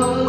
Oh.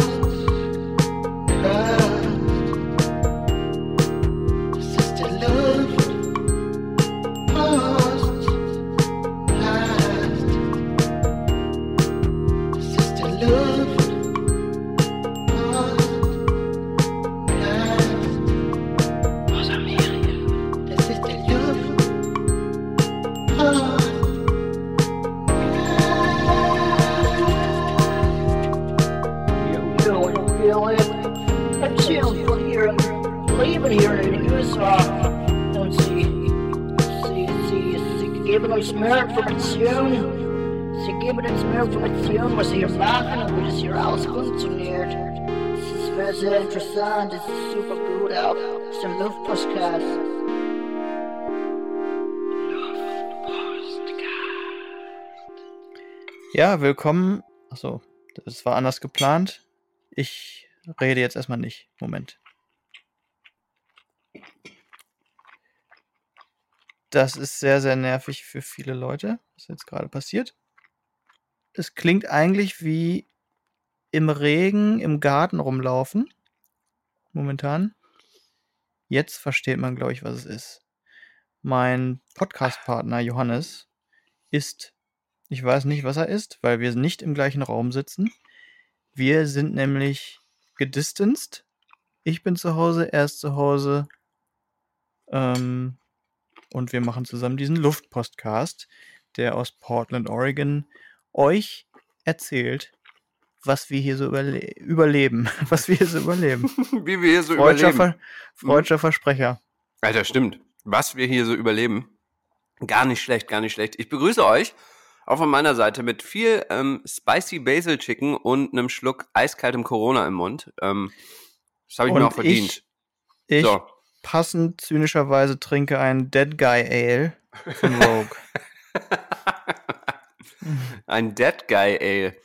Interessant, es ist super gut ist ein Luftpostcast. Ja, willkommen. Achso, das war anders geplant. Ich rede jetzt erstmal nicht. Moment. Das ist sehr, sehr nervig für viele Leute, was jetzt gerade passiert. Es klingt eigentlich wie im Regen im Garten rumlaufen momentan. Jetzt versteht man, glaube ich, was es ist. Mein Podcast-Partner Johannes ist, ich weiß nicht, was er ist, weil wir nicht im gleichen Raum sitzen. Wir sind nämlich gedistanced. Ich bin zu Hause, er ist zu Hause. Ähm, und wir machen zusammen diesen Luftpostcast, der aus Portland, Oregon euch erzählt, was wir hier so überle überleben. Was wir hier so überleben. Wie wir hier so Freudscher überleben. Ver Freudscher Versprecher. Alter, stimmt. Was wir hier so überleben. Gar nicht schlecht, gar nicht schlecht. Ich begrüße euch auch von meiner Seite mit viel ähm, Spicy Basil Chicken und einem Schluck eiskaltem Corona im Mund. Ähm, das habe ich Und mir auch verdient. Ich, ich so. passend zynischerweise trinke ein Dead Guy Ale von Rogue. Ein Dead Guy Ale.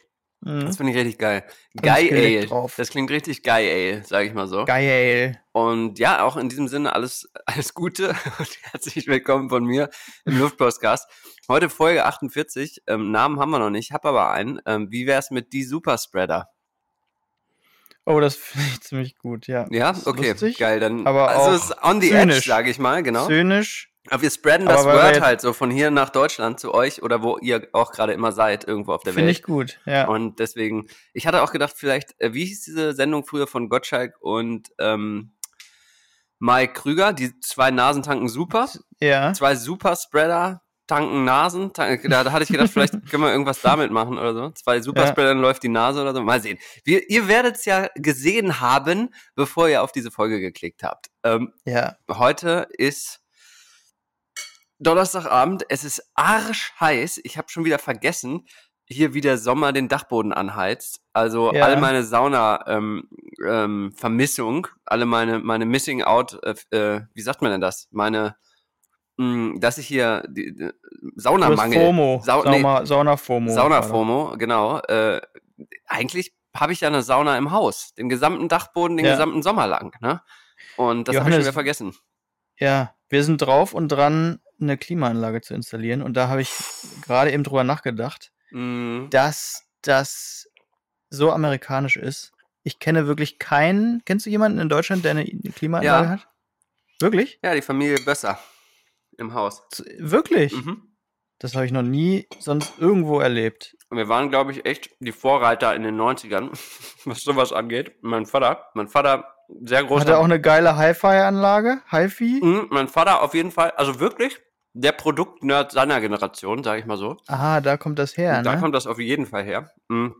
Mhm. Das finde ich richtig geil. Guy Ale. drauf. Das klingt richtig Guy Ale, sage ich mal so. Guy Ale. Und ja, auch in diesem Sinne alles, alles Gute und herzlich willkommen von mir im Luftpostcast. Heute Folge 48. Ähm, Namen haben wir noch nicht, hab aber einen. Ähm, wie wär's mit die Superspreader? Oh, das finde ich ziemlich gut, ja. Ja, okay, lustig, geil. Dann, aber also auch es ist on the zynisch. edge, sage ich mal, genau. Zynisch. Aber wir spreaden das Word halt so von hier nach Deutschland zu euch oder wo ihr auch gerade immer seid, irgendwo auf der Finde Welt. ich gut, ja. Und deswegen, ich hatte auch gedacht, vielleicht, äh, wie hieß diese Sendung früher von Gottschalk und ähm, Mike Krüger, die zwei Nasen tanken super, ja. zwei Superspreader tanken Nasen. Da, da hatte ich gedacht, vielleicht können wir irgendwas damit machen oder so. Zwei Superspreader, dann läuft die Nase oder so. Mal sehen. Wir, ihr werdet es ja gesehen haben, bevor ihr auf diese Folge geklickt habt. Ähm, Ja. heute ist Donnerstagabend. Es ist arschheiß. Ich habe schon wieder vergessen, hier wie der Sommer den Dachboden anheizt. Also Ja. all meine Sauna ähm, ähm, alle meine meine Missing Out. Äh, äh, wie sagt man denn das? Meine mh, dass ich hier die, die Saunamangel, FOMO. Sau- nee, Sauna, Sauna-FOMO. Sauna-FOMO, genau. Äh, eigentlich habe ich ja eine Sauna im Haus, den gesamten Dachboden, den Ja. gesamten Sommer lang. Ne? Und das habe ich schon wieder vergessen. Ja, wir sind drauf und dran, eine Klimaanlage zu installieren. Und da habe ich gerade eben drüber nachgedacht, Mhm. dass das so amerikanisch ist. Ich kenne wirklich keinen. Kennst du jemanden in Deutschland, der eine Klimaanlage Ja. hat? Wirklich? Ja, die Familie Bösser im Haus. Wirklich? Mhm. Das habe ich noch nie sonst irgendwo erlebt. Und wir waren, glaube ich, echt die Vorreiter in den 90ern, was sowas angeht. Mein Vater, mein Vater, sehr großer. Hat er auch eine geile Hi-Fi-Anlage? Hi-Fi? Mhm, mein Vater auf jeden Fall, also wirklich der Produktnerd seiner Generation, sage ich mal so. Aha, da kommt das her, da ne? kommt das auf jeden Fall her. Mhm.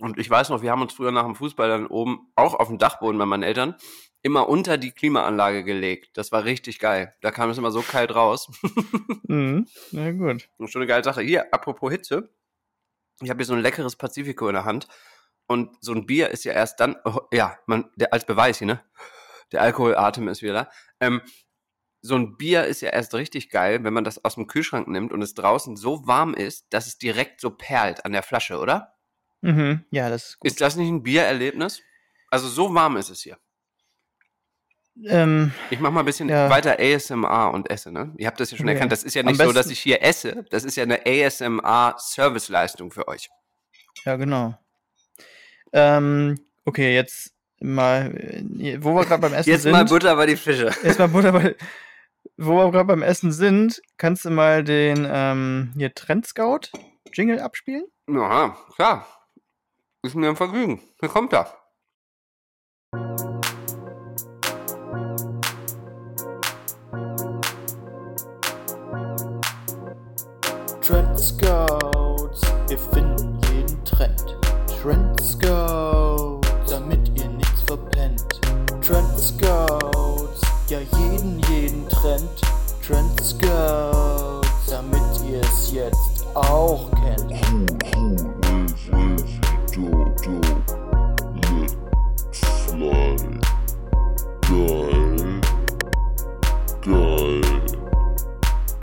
Und ich weiß noch, wir haben uns früher nach dem Fußball dann oben, auch auf dem Dachboden bei meinen Eltern, immer unter die Klimaanlage gelegt. Das war richtig geil. Da kam es immer so kalt raus. Mhm. Na gut. Und schon eine geile Sache. Hier, apropos Hitze. Ich habe hier so ein leckeres Pacifico in der Hand. Und so ein Bier ist ja erst dann, oh, ja, man, der, als Beweis hier, ne? Der Alkoholatem ist wieder da. Ähm, so ein Bier ist ja erst richtig geil, wenn man das aus dem Kühlschrank nimmt und es draußen so warm ist, dass es direkt so perlt an der Flasche, oder? Mhm. Ja, das ist gut. Ist das nicht ein Biererlebnis? Also so warm ist es hier. ähm, Ich mach mal ein bisschen Ja. weiter ASMR und esse, ne? Ihr habt das ja schon Okay. erkannt. Das ist ja nicht so, dass ich hier esse. Das ist ja eine ASMR-Serviceleistung für euch. ja, genau. Ähm, okay, jetzt mal, äh, wo wir gerade beim Essen Jetzt sind. mal Butter bei die Fische. Erstmal Butter bei. Wo wir gerade beim Essen sind, kannst du mal den ähm, hier Trend Scout Jingle abspielen? Ja, klar. Ist mir ein Vergnügen. Hier kommt er. Trend Scouts, wir finden jeden Trend. Trend Scouts, damit ihr nichts verpennt. Trend Scouts, ja jeden, jeden Trend. Trend Scouts, damit ihr es jetzt auch kennt.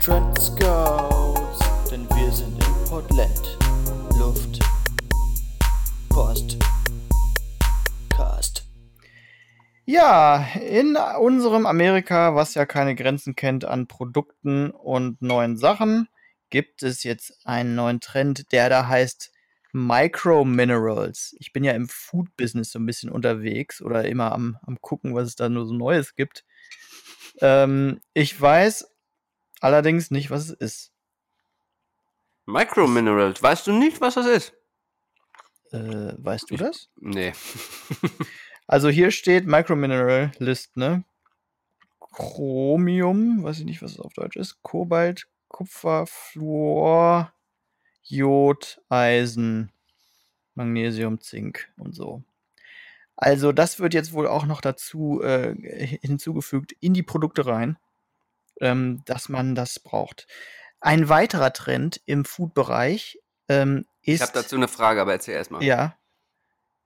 Trend Scouts, denn wir sind in Portland. Ja, in unserem Amerika, was ja keine Grenzen kennt an Produkten und neuen Sachen, gibt es jetzt einen neuen Trend, der da heißt Micro Minerals. Ich bin ja im Food-Business so ein bisschen unterwegs oder immer am, am gucken, was es da nur so Neues gibt. Ähm, ich weiß allerdings nicht, was es ist. Microminerals. Weißt du nicht, was das ist? Äh, weißt du das? Nee. Also hier steht Micromineral List, ne? Chromium, weiß ich nicht, was es auf Deutsch ist. Kobalt, Kupfer, Fluor, Jod, Eisen, Magnesium, Zink und so. Also das wird jetzt wohl auch noch dazu äh, hinzugefügt in die Produkte rein, ähm, dass man das braucht. Ein weiterer Trend im Food-Bereich ähm, ist Ich habe dazu eine Frage, aber erzähl erstmal. ja,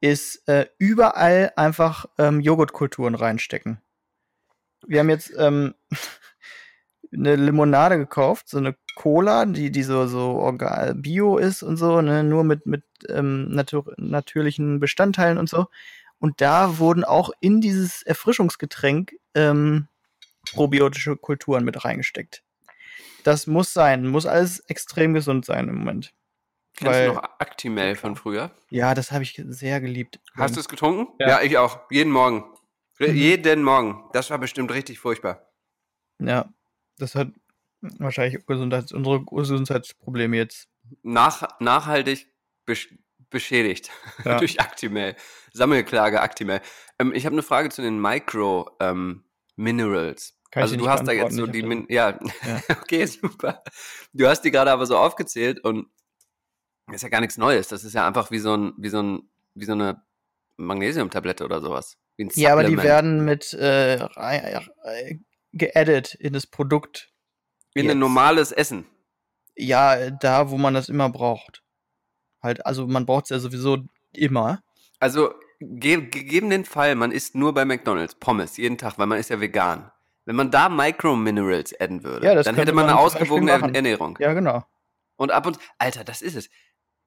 ist äh, überall einfach ähm, Joghurtkulturen reinstecken. Wir haben jetzt ähm, eine Limonade gekauft, so eine Cola, die, die so, so bio ist und so, ne, nur mit, mit ähm, natur natürlichen Bestandteilen und so. Und da wurden auch in dieses Erfrischungsgetränk ähm, probiotische Kulturen mit reingesteckt. Das muss sein, muss alles extrem gesund sein im Moment. Kennst Weil- du noch Actimel von früher? Ja, das habe ich sehr geliebt. Hast du es getrunken? Ja. ich auch. Jeden Morgen. Re- Mhm. Jeden Morgen. Das war bestimmt richtig furchtbar. Ja, das hat wahrscheinlich Gesundheits unsere Gesundheitsprobleme jetzt. Nach, nachhaltig besch beschädigt Ja. durch Actimel. Sammelklage Actimel. Ähm, ich habe eine Frage zu den Micro ähm, Minerals. Kann also du hast da jetzt so die Min ja, Ja. okay, super. Du hast die gerade aber so aufgezählt und das ist ja gar nichts Neues. Das ist ja einfach wie so ein wie so ein wie so eine Magnesiumtablette oder sowas. Ja, aber die werden mit äh, äh, geaddet in das Produkt. in jetzt. ein normales Essen. Ja, da, wo man das immer braucht. Halt, also man braucht es ja sowieso immer. Also ge gegeben den Fall, man isst nur bei McDonald's Pommes jeden Tag, weil man ist ja vegan. Wenn man da Microminerals adden würde, Ja, dann hätte man eine ausgewogene. Ernährung. Ja, genau. Und ab und Alter, das ist es.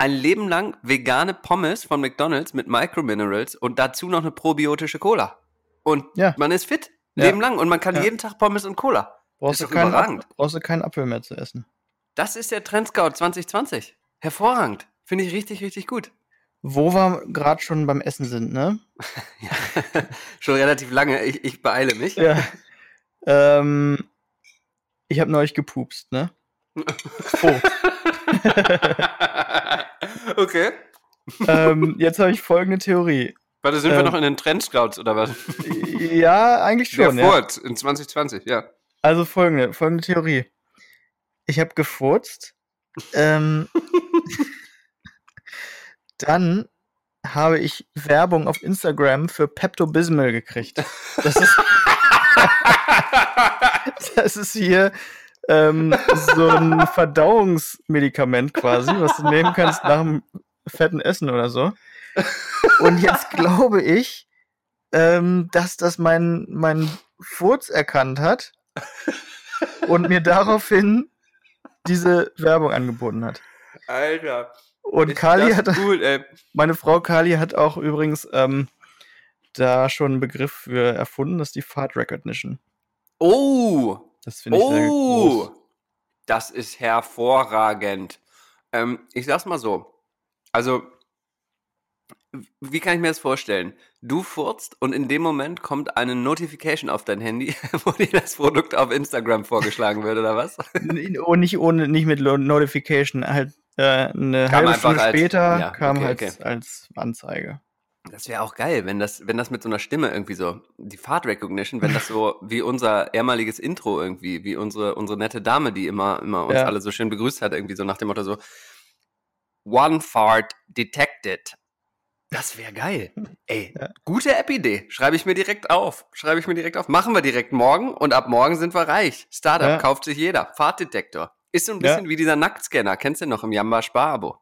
Ein Leben lang vegane Pommes von McDonald's mit Microminerals und dazu noch eine probiotische Cola. Und Ja. man ist fit, Ja. Leben lang. Und man kann Ja. jeden Tag Pommes und Cola. Brauchst du, keinen. Apfel, brauchst du keinen Apfel mehr zu essen. Das ist der Trendscout 2020. Hervorragend. Finde ich richtig, richtig gut. Wo wir gerade schon beim Essen sind, ne? Ja. Schon relativ lange. Ich, ich beeile mich. Ja. ähm, ich habe neulich gepupst, ne? Oh. okay. ähm, jetzt habe ich folgende Theorie. Warte, sind wir Ähm, noch in den Trendscouts oder was? Ja, eigentlich schon. Ja. Furz in 2020, ja. Also folgende, folgende Theorie. Ich habe gefurzt. Ähm, dann habe ich Werbung auf Instagram für Pepto-Bismol gekriegt. Das ist, das ist hier ähm, so ein Verdauungsmedikament quasi, was du nehmen kannst nach dem fetten Essen oder so. Und jetzt glaube ich, ähm, dass das mein, mein Furz erkannt hat und mir daraufhin diese Werbung angeboten hat. Alter. Und Kali hat, Cool, ey. meine Frau Kali hat auch übrigens ähm, da schon einen Begriff für erfunden, das ist die Fart Recognition. Oh! Das finde ich sehr Oh! groß. Das ist hervorragend. Ähm, ich sag's mal so. Also, wie kann ich mir das vorstellen? Du furzt und in dem Moment kommt eine Notification auf dein Handy, wo dir das Produkt auf Instagram vorgeschlagen wird, oder was? N- oh, nicht ohne, nicht mit Notification, halt äh, eine Kam halbe Stunde als- später ja, kam okay, halt okay. als Anzeige. Das wäre auch geil, wenn das, wenn das mit so einer Stimme irgendwie so, die Fart Recognition, wenn das so wie unser ehemaliges Intro irgendwie, wie unsere, unsere nette Dame, die immer, immer uns Ja. alle so schön begrüßt hat, irgendwie so nach dem Motto so, One Fart detected. Das wäre geil. Ey, Ja. gute App-Idee. Schreibe ich mir direkt auf. Schreibe ich mir direkt auf. Machen wir direkt morgen und ab morgen sind wir reich. Startup Ja. kauft sich jeder. Fahrtdetektor. Ist so ein bisschen wie dieser Nacktscanner. Kennst du noch im Jamba Sparabo?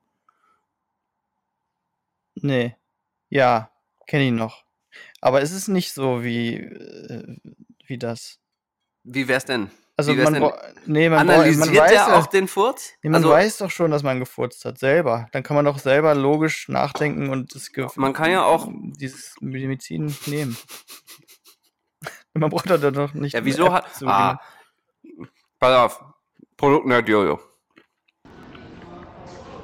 Nee. Ja, kenne ich noch. Aber es ist nicht so wie, äh, wie das. Wie wär's denn? Also wär's man, denn? nee, man, bra- man Analysiert weiß der ja, auch den Furz? nee, man also, weiß doch schon, dass man gefurzt hat, selber. Dann kann man doch selber logisch nachdenken und das Ge Man kann ja auch- dieses Medizin nehmen. man braucht da doch nicht. ja, wieso hat. Ah, pass auf. Produktnerd Jojo.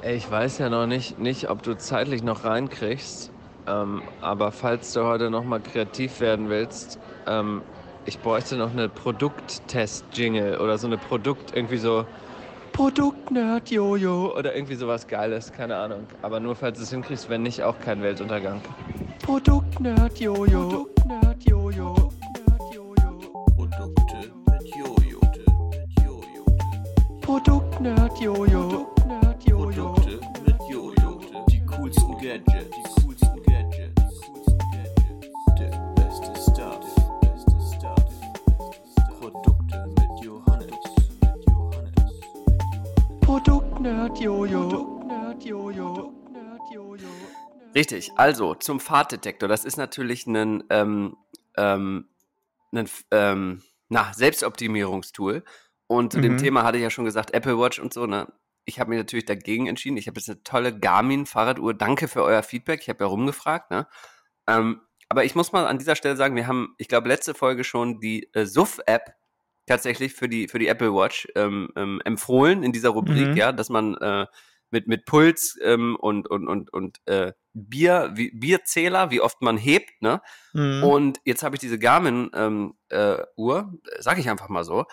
Ey, ich weiß ja noch nicht, nicht ob du zeitlich noch reinkriegst, ähm, aber falls du heute noch mal kreativ werden willst, ähm, ich bräuchte noch eine Produkttest-Jingle oder so eine Produkt, irgendwie so Produktnerd Jojo oder irgendwie sowas Geiles, keine Ahnung. Aber nur falls du es hinkriegst, wenn nicht, auch kein Weltuntergang. Produktnerd Jojo. Produktnerd Jojo. Produkte mit Jojo. Mit Richtig, also zum Fahrtdetektor. Das ist natürlich ein, ähm, ähm, ein ähm, na, Selbstoptimierungstool. Und zu dem Mhm. Thema hatte ich ja schon gesagt, Apple Watch und so, ne? Ich habe mich natürlich dagegen entschieden. Ich habe jetzt eine tolle Garmin-Fahrraduhr. Danke für euer Feedback. Ich habe ja rumgefragt, ne? Ähm, aber ich muss mal an dieser Stelle sagen, wir haben, ich glaube, letzte Folge schon die äh, SUF-App tatsächlich für die, für die Apple Watch ähm, ähm, empfohlen in dieser Rubrik, Mhm. ja, dass man äh, mit, mit Puls ähm, und, und, und, und äh, Bier, wie, Bierzähler, wie oft man hebt, ne? Mhm. Und jetzt habe ich diese Garmin-Uhr, ähm, äh, Uhr, sag ich einfach mal so.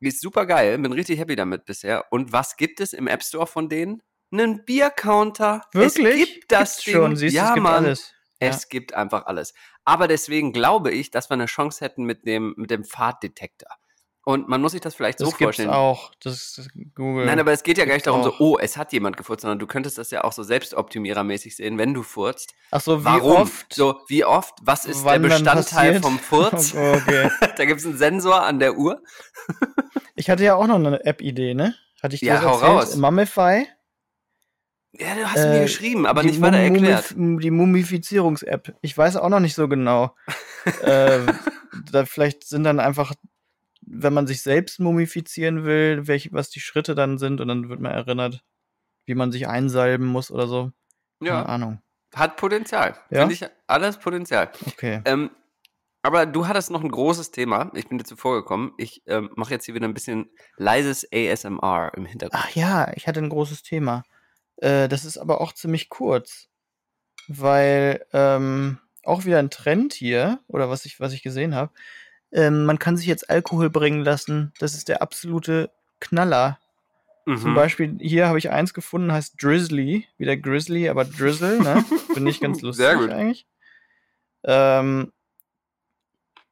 Die ist super geil, bin richtig happy damit bisher. Und was gibt es im App Store von denen? Einen Biercounter. Wirklich? Es gibt das Gibt's Ding. schon, siehst ja, es gibt Mann. alles. Ja. Es gibt einfach alles. Aber deswegen glaube ich, dass wir eine Chance hätten mit dem, mit dem Fahrtdetektor. Und man muss sich das vielleicht Das so vorstellen. auch. Das ist Google. Nein, aber es geht ja gar nicht darum, so, auch. oh, es hat jemand gefurzt, sondern du könntest das ja auch so selbstoptimierermäßig sehen, wenn du furzt. Ach so, wie Warum? oft? So, wie oft? Was ist der Bestandteil vom Furz? okay. da gibt es einen Sensor an der Uhr. Ich hatte ja auch noch eine App-Idee, ne? Hatte ich dir Ja, das hau erzählt? raus. Mummify. Ja, du hast mir Äh, geschrieben, aber nicht weiter Mumif- erklärt. Die Mumifizierungs-App. Ich weiß auch noch nicht so genau. äh, da vielleicht sind dann einfach, wenn man sich selbst mumifizieren will, welche, was die Schritte dann sind und dann wird man erinnert, wie man sich einsalben muss oder so. Keine Ja, Ahnung. hat Potenzial. Ja? Finde ich alles Potenzial. Okay. Ähm, aber du hattest noch ein großes Thema. Ich bin dir zuvor gekommen. Ich ähm, mache jetzt hier wieder ein bisschen leises ASMR im Hintergrund. Ach ja, ich hatte ein großes Thema. Äh, das ist aber auch ziemlich kurz. Weil ähm, auch wieder ein Trend hier, oder was ich, was ich gesehen habe, ähm, man kann sich jetzt Alkohol bringen lassen. Das ist der absolute Knaller. Zum Mhm. Beispiel, hier habe ich eins gefunden, heißt Drizzly. Wieder Grizzly, aber Drizzle, ne? Finde ich ganz lustig Sehr gut. eigentlich. Ähm,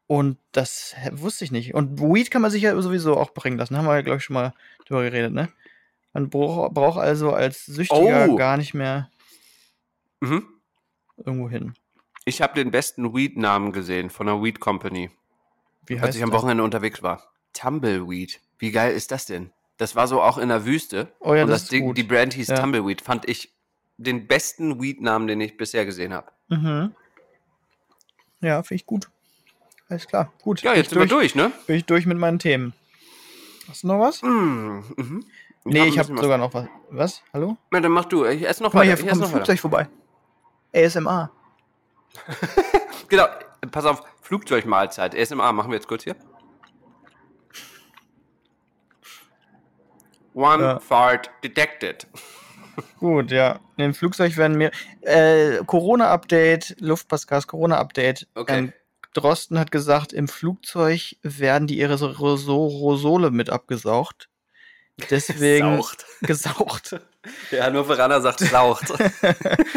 und das wusste ich nicht. Und Weed kann man sich ja sowieso auch bringen lassen. Haben wir ja, glaube ich, schon mal drüber geredet, ne? Man braucht braucht also als Süchtiger Oh. gar nicht mehr Mhm. irgendwo hin. Ich habe den besten Weed-Namen gesehen von einer Weed Company, Wie als ich am das? Wochenende unterwegs war. Tumbleweed. Wie geil ist das denn? Das war so auch in der Wüste. Oh ja, und das das ist Ding, gut. die Brand hieß Ja. Tumbleweed. Fand ich den besten Weed-Namen, den ich bisher gesehen habe. Mhm. Ja, finde ich gut. Alles klar, gut. Ja, Bin jetzt sind wir durch, ne? Bin ich durch mit meinen Themen. Hast du noch was? Mm, mhm. Nee, hab ich habe was. sogar noch was. Was? Hallo? Na, dann mach du. Ich esse noch Guck mal, weiter. hier Ich esse kommt noch weiter. Flugzeug vorbei. ASMR. Genau. Pass auf, Flugzeugmahlzeit. ASMR machen wir jetzt kurz hier. One Ja. fart detected. Gut, ja. Im Flugzeug werden mir. Äh, Corona-Update, Luftpassgas Corona-Update. Okay. Ähm, Drosten hat gesagt, im Flugzeug werden die Aerosole mit abgesaugt. Deswegen. Saucht. Gesaugt. Der Hannoveraner sagt saucht.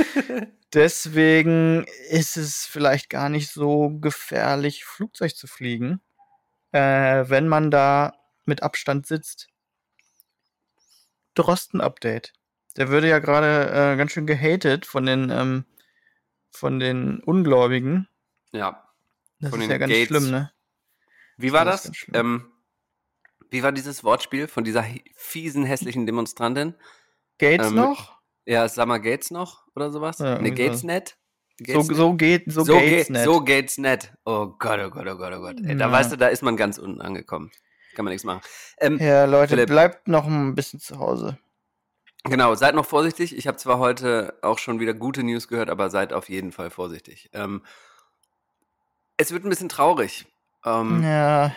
Deswegen ist es vielleicht gar nicht so gefährlich, Flugzeug zu fliegen, äh, wenn man da mit Abstand sitzt. Drosten-Update. Der würde ja gerade äh, ganz schön gehatet von den, ähm, von den Ungläubigen. ja. Das Von ist ja ganz Gates. schlimm, ne? Wie war Das das? Ähm, wie war dieses Wortspiel von dieser fiesen, hässlichen Demonstrantin? Gates Ähm, noch? Ja, Summer Gates noch oder sowas? Ja, ne, Gates so. net? So, Gates net? so geht, so, so, Gates geht, nicht. so geht's nicht. Oh Gott, oh Gott, oh Gott, oh Gott. Ey, da weißt du, da ist man ganz unten angekommen. Kann man nichts machen. Ähm, ja, Leute, Philipp. bleibt noch ein bisschen zu Hause. Genau, seid noch vorsichtig. Ich habe zwar heute auch schon wieder gute News gehört, aber seid auf jeden Fall vorsichtig. Ähm, es wird ein bisschen traurig. Ähm, Ja,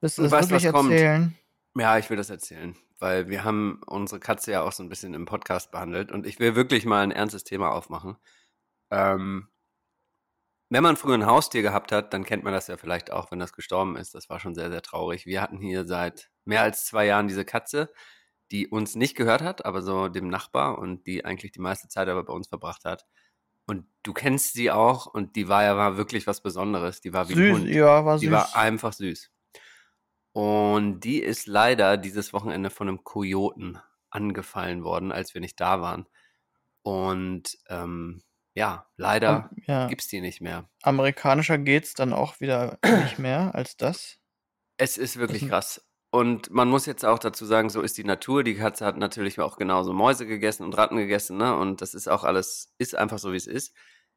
willst du weißt, wirklich was kommt? Ja, ich will das erzählen, weil wir haben unsere Katze ja auch so ein bisschen im Podcast behandelt und ich will wirklich mal ein ernstes Thema aufmachen. Ähm, wenn man früher ein Haustier gehabt hat, dann kennt man das ja vielleicht auch, wenn das gestorben ist. Das war schon sehr, sehr traurig. Wir hatten hier seit mehr als zwei Jahren diese Katze, die uns nicht gehört hat, aber so dem Nachbar und die eigentlich die meiste Zeit aber bei uns verbracht hat. Und du kennst sie auch und die war ja war wirklich was Besonderes. Die war wie ein Süß, Hund. ja, war süß. Die war einfach süß. Und die ist leider dieses Wochenende von einem Kojoten angefallen worden, als wir nicht da waren. Und ähm, ja, leider ja. gibt's die nicht mehr. Amerikanischer geht's dann auch wieder nicht mehr als das. Es ist wirklich krass. Und man muss jetzt auch dazu sagen, so ist die Natur. Die Katze hat natürlich auch genauso Mäuse gegessen und Ratten gegessen, ne? Und das ist auch alles, ist einfach so, wie es ist.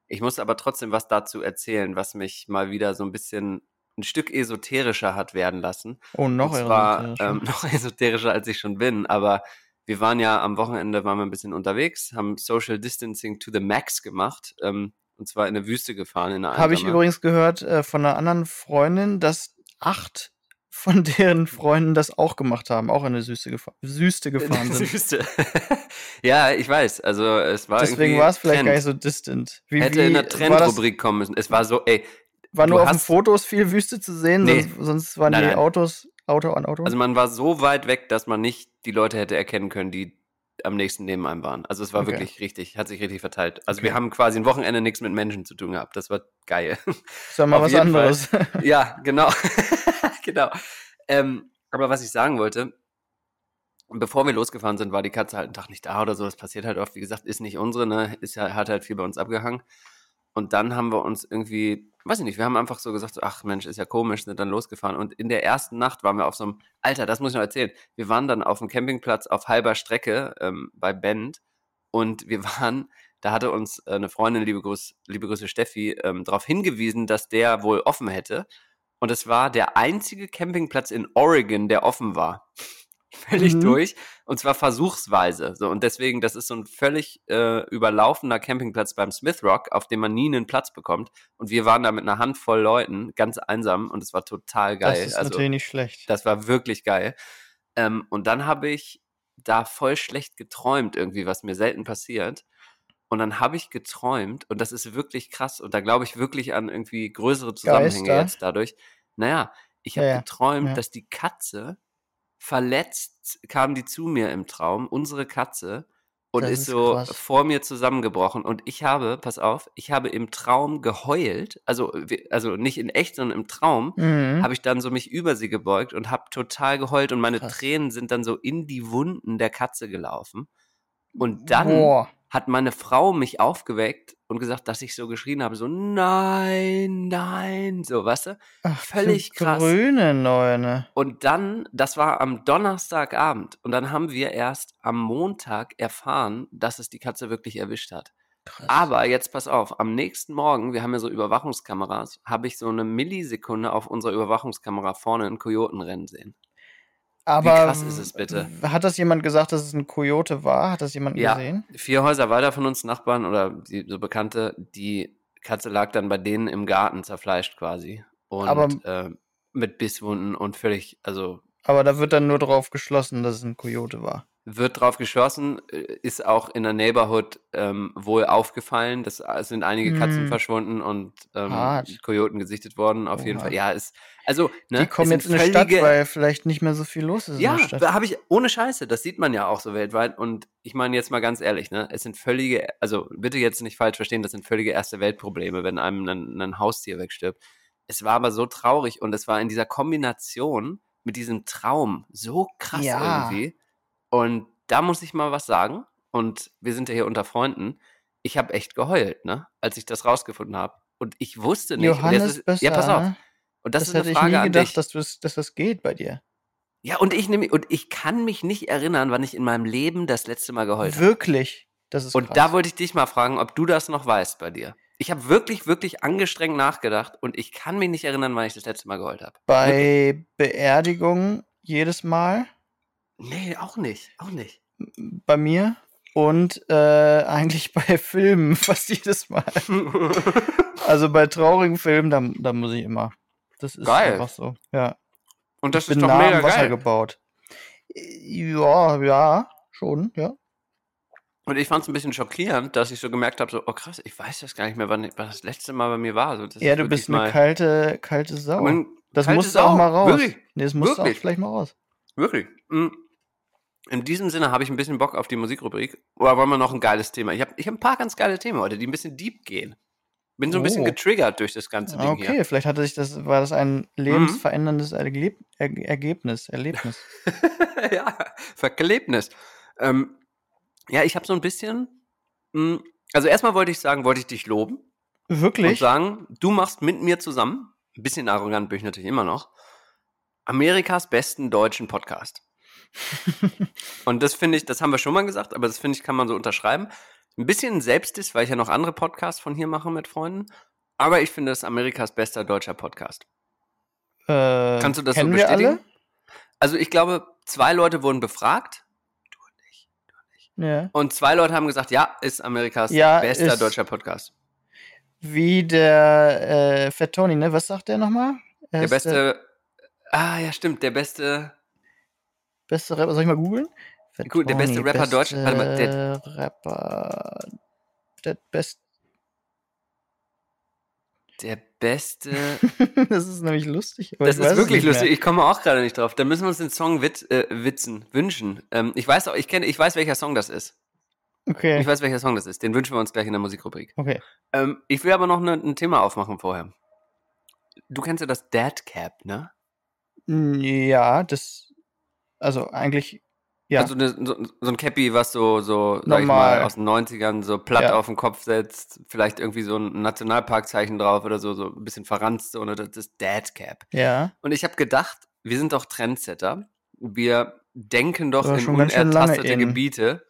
Ich muss aber trotzdem was dazu erzählen, was mich mal wieder so ein bisschen ein Stück esoterischer hat werden lassen. Oh, noch und zwar esoterischer. ähm, noch esoterischer, als ich schon bin. Aber wir waren ja am Wochenende waren wir ein bisschen unterwegs, haben Social Distancing to the Max gemacht. Ähm, und zwar in eine Wüste gefahren, in Habe ich übrigens gehört äh, von einer anderen Freundin, dass acht von deren Freunden das auch gemacht haben, auch in eine Süße, gefa Süße gefahren sind. Wüste. ja, ich weiß. Also es war Deswegen war es vielleicht Trend. gar nicht so distant. Wie, Hätte wie, in der Trendrubrik kommen müssen. Es war so, ey, war nur auf den Fotos viel Wüste zu sehen, Nee. sonst, sonst waren Nein, die nein. Autos Auto an Auto. also man war so weit weg, dass man nicht die Leute hätte erkennen können, die am nächsten neben einem waren. Also es war Okay. wirklich richtig, hat sich richtig verteilt. Also Okay. wir haben quasi ein Wochenende nichts mit Menschen zu tun gehabt. Das war geil. ist ja mal was jeden Fall. anderes. ja, genau. genau. Ähm, aber was ich sagen wollte, bevor wir losgefahren sind, war die Katze halt einen Tag nicht da oder so. Das passiert halt oft. Wie gesagt, ist nicht unsere, ne? Ist ja, hat halt viel bei uns abgehangen. Und dann haben wir uns irgendwie, weiß ich nicht, wir haben einfach so gesagt, ach Mensch, ist ja komisch, sind dann losgefahren. Und in der ersten Nacht waren wir auf so einem, Alter, das muss ich noch erzählen. Wir waren dann auf dem Campingplatz auf halber Strecke ähm, bei Bend und wir waren, da hatte uns äh, eine Freundin, liebe, Grüß, liebe Grüße Steffi, ähm, darauf hingewiesen, dass der wohl offen hätte. Und es war der einzige Campingplatz in Oregon, der offen war. Völlig Mhm. durch. Und zwar versuchsweise. So, und deswegen, das ist so ein völlig äh, überlaufener Campingplatz beim Smith Rock, auf dem man nie einen Platz bekommt. Und wir waren da mit einer Handvoll Leuten, ganz einsam, und es war total geil. Das ist also, natürlich nicht schlecht. das war wirklich geil. Ähm, und dann habe ich da voll schlecht geträumt, irgendwie, was mir selten passiert. Und dann habe ich geträumt, und das ist wirklich krass, und da glaube ich wirklich an irgendwie größere Zusammenhänge Geister? jetzt dadurch. Naja, ich habe Ja, geträumt, Ja. dass die Katze verletzt kam die zu mir im Traum, unsere Katze, und Das ist, so krass. vor mir zusammengebrochen. Und ich habe, pass auf, ich habe im Traum geheult, also, also nicht in echt, sondern im Traum, Mhm. habe ich dann so mich über sie gebeugt und habe total geheult und meine Krass. Tränen sind dann so in die Wunden der Katze gelaufen. Und dann Boah. Hat meine Frau mich aufgeweckt und gesagt, dass ich so geschrien habe, so nein, nein, so, weißt du? Ach, völlig krass. Grüne Neune. Und dann, das war am Donnerstagabend und dann haben wir erst am Montag erfahren, dass es die Katze wirklich erwischt hat. Krass. Aber jetzt pass auf, am nächsten Morgen, wir haben ja so Überwachungskameras, habe ich so eine Millisekunde auf unserer Überwachungskamera vorne einen Kojotenrennen sehen. Aber krass ist es bitte? Hat das jemand gesagt, dass es ein Kojote war? Hat das jemand Ja. gesehen? Vier Häuser weiter von uns, Nachbarn oder die so Bekannte, die Katze lag dann bei denen im Garten zerfleischt quasi. Und Aber- äh, mit Bisswunden und völlig, also Aber da wird dann nur drauf geschlossen, dass es ein Kojote war. Wird drauf geschossen, äh, ist auch in der Neighborhood ähm, wohl aufgefallen. Das es sind einige Katzen Hm. verschwunden und ähm. Kojoten gesichtet worden. Auf jeden Oha. Fall. Ja, ist also ne, Die kommen jetzt in eine Stadt, weil vielleicht nicht mehr so viel los ist ja, habe ich ohne Scheiße. Das sieht man ja auch so weltweit. Und ich meine jetzt mal ganz ehrlich, ne, es sind völlige, also bitte jetzt nicht falsch verstehen, das sind völlige erste Weltprobleme, wenn einem ein, ein Haustier wegstirbt. Es war aber so traurig und es war in dieser Kombination mit diesem Traum so krass Ja. irgendwie. Und da muss ich mal was sagen. Und wir sind ja hier unter Freunden. Ich habe echt geheult, ne, als ich das rausgefunden habe. Und ich wusste nicht. Johannes ist, Besser. ja, pass auf. Und das, Das, ist eine hätte ich Frage nie an gedacht, dass, dass das geht bei dir. Ja, und ich nehme und ich kann mich nicht erinnern, wann ich in meinem Leben das letzte Mal geheult habe. Wirklich. Das ist Und krass. da wollte ich dich mal fragen, ob du das noch weißt bei dir. Ich habe wirklich, wirklich angestrengt nachgedacht und ich kann mich nicht erinnern, wann ich das letzte Mal geheult habe. bei Beerdigungen jedes Mal Nee, auch nicht. Auch nicht. bei mir und äh, eigentlich bei Filmen fast jedes Mal. Also bei traurigen Filmen, da, da muss ich immer. Das ist Geil. einfach so. Ja. und das Ich bin ist doch nah mega am Wasser geil. gebaut. Ja, ja, schon, ja. Und ich fand es ein bisschen schockierend, dass ich so gemerkt habe, so, oh krass, ich weiß das gar nicht mehr, wann, wann das letzte Mal bei mir war. So, das Ja, du bist eine mal- kalte, kalte Sau. Man- das kalte musst du auch Sau. mal raus. Wirklich. Nee, das musst du Wirklich. auch vielleicht mal raus. Wirklich. Mm. In diesem Sinne habe ich ein bisschen Bock auf die Musikrubrik. Oder wollen wir noch ein geiles Thema? Ich habe ich hab ein paar ganz geile Themen heute, die ein bisschen deep gehen. Bin so ein bisschen Oh. getriggert durch das ganze Ding Okay, hier. vielleicht hatte sich das, war das ein lebensveränderndes Erleb er Ergebnis, Erlebnis. ja, Verklebnis. Ähm, ja, ich habe so ein bisschen. mm, Also erstmal wollte ich sagen, wollte ich dich loben und Wirklich? sagen, du machst mit mir zusammen, ein bisschen arrogant bin ich natürlich immer noch, Amerikas besten deutschen Podcast. Und das finde ich, das haben wir schon mal gesagt, aber das finde ich, kann man so unterschreiben. Ein bisschen Selbstdiss, weil ich ja noch andere Podcasts von hier mache mit Freunden. Aber ich finde, das ist Amerikas bester deutscher Podcast. Äh, Kannst du das so bestätigen? alle? Also ich glaube, zwei Leute wurden befragt Ja. und zwei Leute haben gesagt, ja, ist Amerikas Ja, bester ist- deutscher Podcast. Wie der äh, Fettoni, ne? Was sagt der nochmal? Er Der beste, ah ja, stimmt, der beste, beste Rapper. Soll ich mal googeln? Gut, der beste Rapper Deutsch- warte mal, der- Rapper. Der beste. der beste, das ist nämlich lustig. das ist wirklich mehr. lustig, ich komme auch gerade nicht drauf. Da müssen wir uns den Song wit, äh, witzen, wünschen. Ähm, ich weiß auch, ich kenne, ich weiß, welcher Song das ist. Okay. Ich weiß, welcher Song das ist. Den wünschen wir uns gleich in der Musikrubrik. okay. Ähm, ich will aber noch ne, ein Thema aufmachen vorher. Du kennst ja das Dad Cap, ne? Ja, das. Also eigentlich. Ja. Also ne, so, so ein Cappy, was so, so sag ich mal, aus den 90ern so platt Ja. auf den Kopf setzt, vielleicht irgendwie so ein Nationalparkzeichen drauf oder so, so ein bisschen verranzt, so, und das ist Dad Cap. ja. Und ich habe gedacht, wir sind doch Trendsetter. Wir denken doch in unertastete. Gebiete.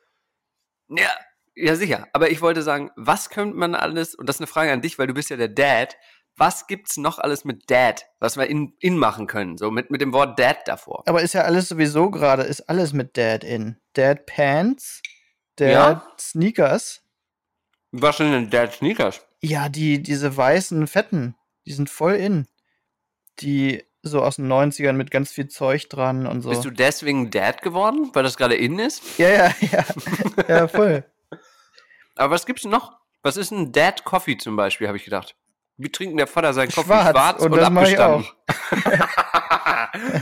Ja, ja, sicher. Aber ich wollte sagen, was könnte man alles, und das ist eine Frage an dich, weil du bist ja der Dad, was gibt's noch alles mit Dad, was wir in, in machen können? So mit, mit dem Wort Dad davor. Aber ist ja alles sowieso gerade, ist alles mit Dad in. Dad Pants, Dad Ja. Sneakers. Was sind denn Dad Sneakers? Ja, die, diese weißen Fetten, die sind voll in. Die so aus den 90ern mit ganz viel Zeug dran und so. Bist du deswegen Dad geworden, weil das gerade in ist? ja, ja, ja. ja, voll. Aber was gibt's noch? Was ist ein Dad Coffee zum Beispiel, habe ich gedacht. Wie trinkt der Vater seinen Kaffee? Schwarz, Schwarz und und, das abgestanden.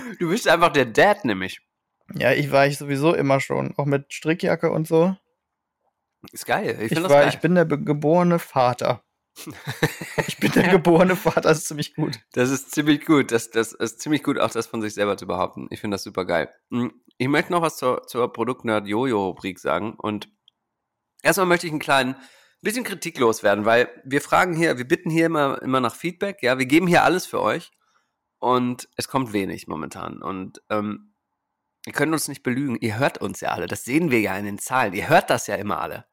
du bist einfach der Dad nämlich. Ja, ich war ich sowieso immer schon. Auch mit Strickjacke und so. Ist geil. Ich Ich, das war, geil. ich bin der geborene Vater. ich bin der geborene Vater, ist ziemlich gut. Das ist ziemlich gut. Das, das ist ziemlich gut, auch das von sich selber zu behaupten. Ich finde das super geil. Hm, Ich möchte noch was zur, zur Produktnerd-Jojo-Rubrik sagen. Und erstmal möchte ich einen kleinen bisschen Kritik loswerden, weil wir fragen hier, wir bitten hier immer, immer nach Feedback. Ja, wir geben hier alles für euch. Und es kommt wenig momentan. Und ähm, ihr könnt uns nicht belügen. Ihr hört uns ja alle. Das sehen wir ja in den Zahlen. Ihr hört das ja immer alle.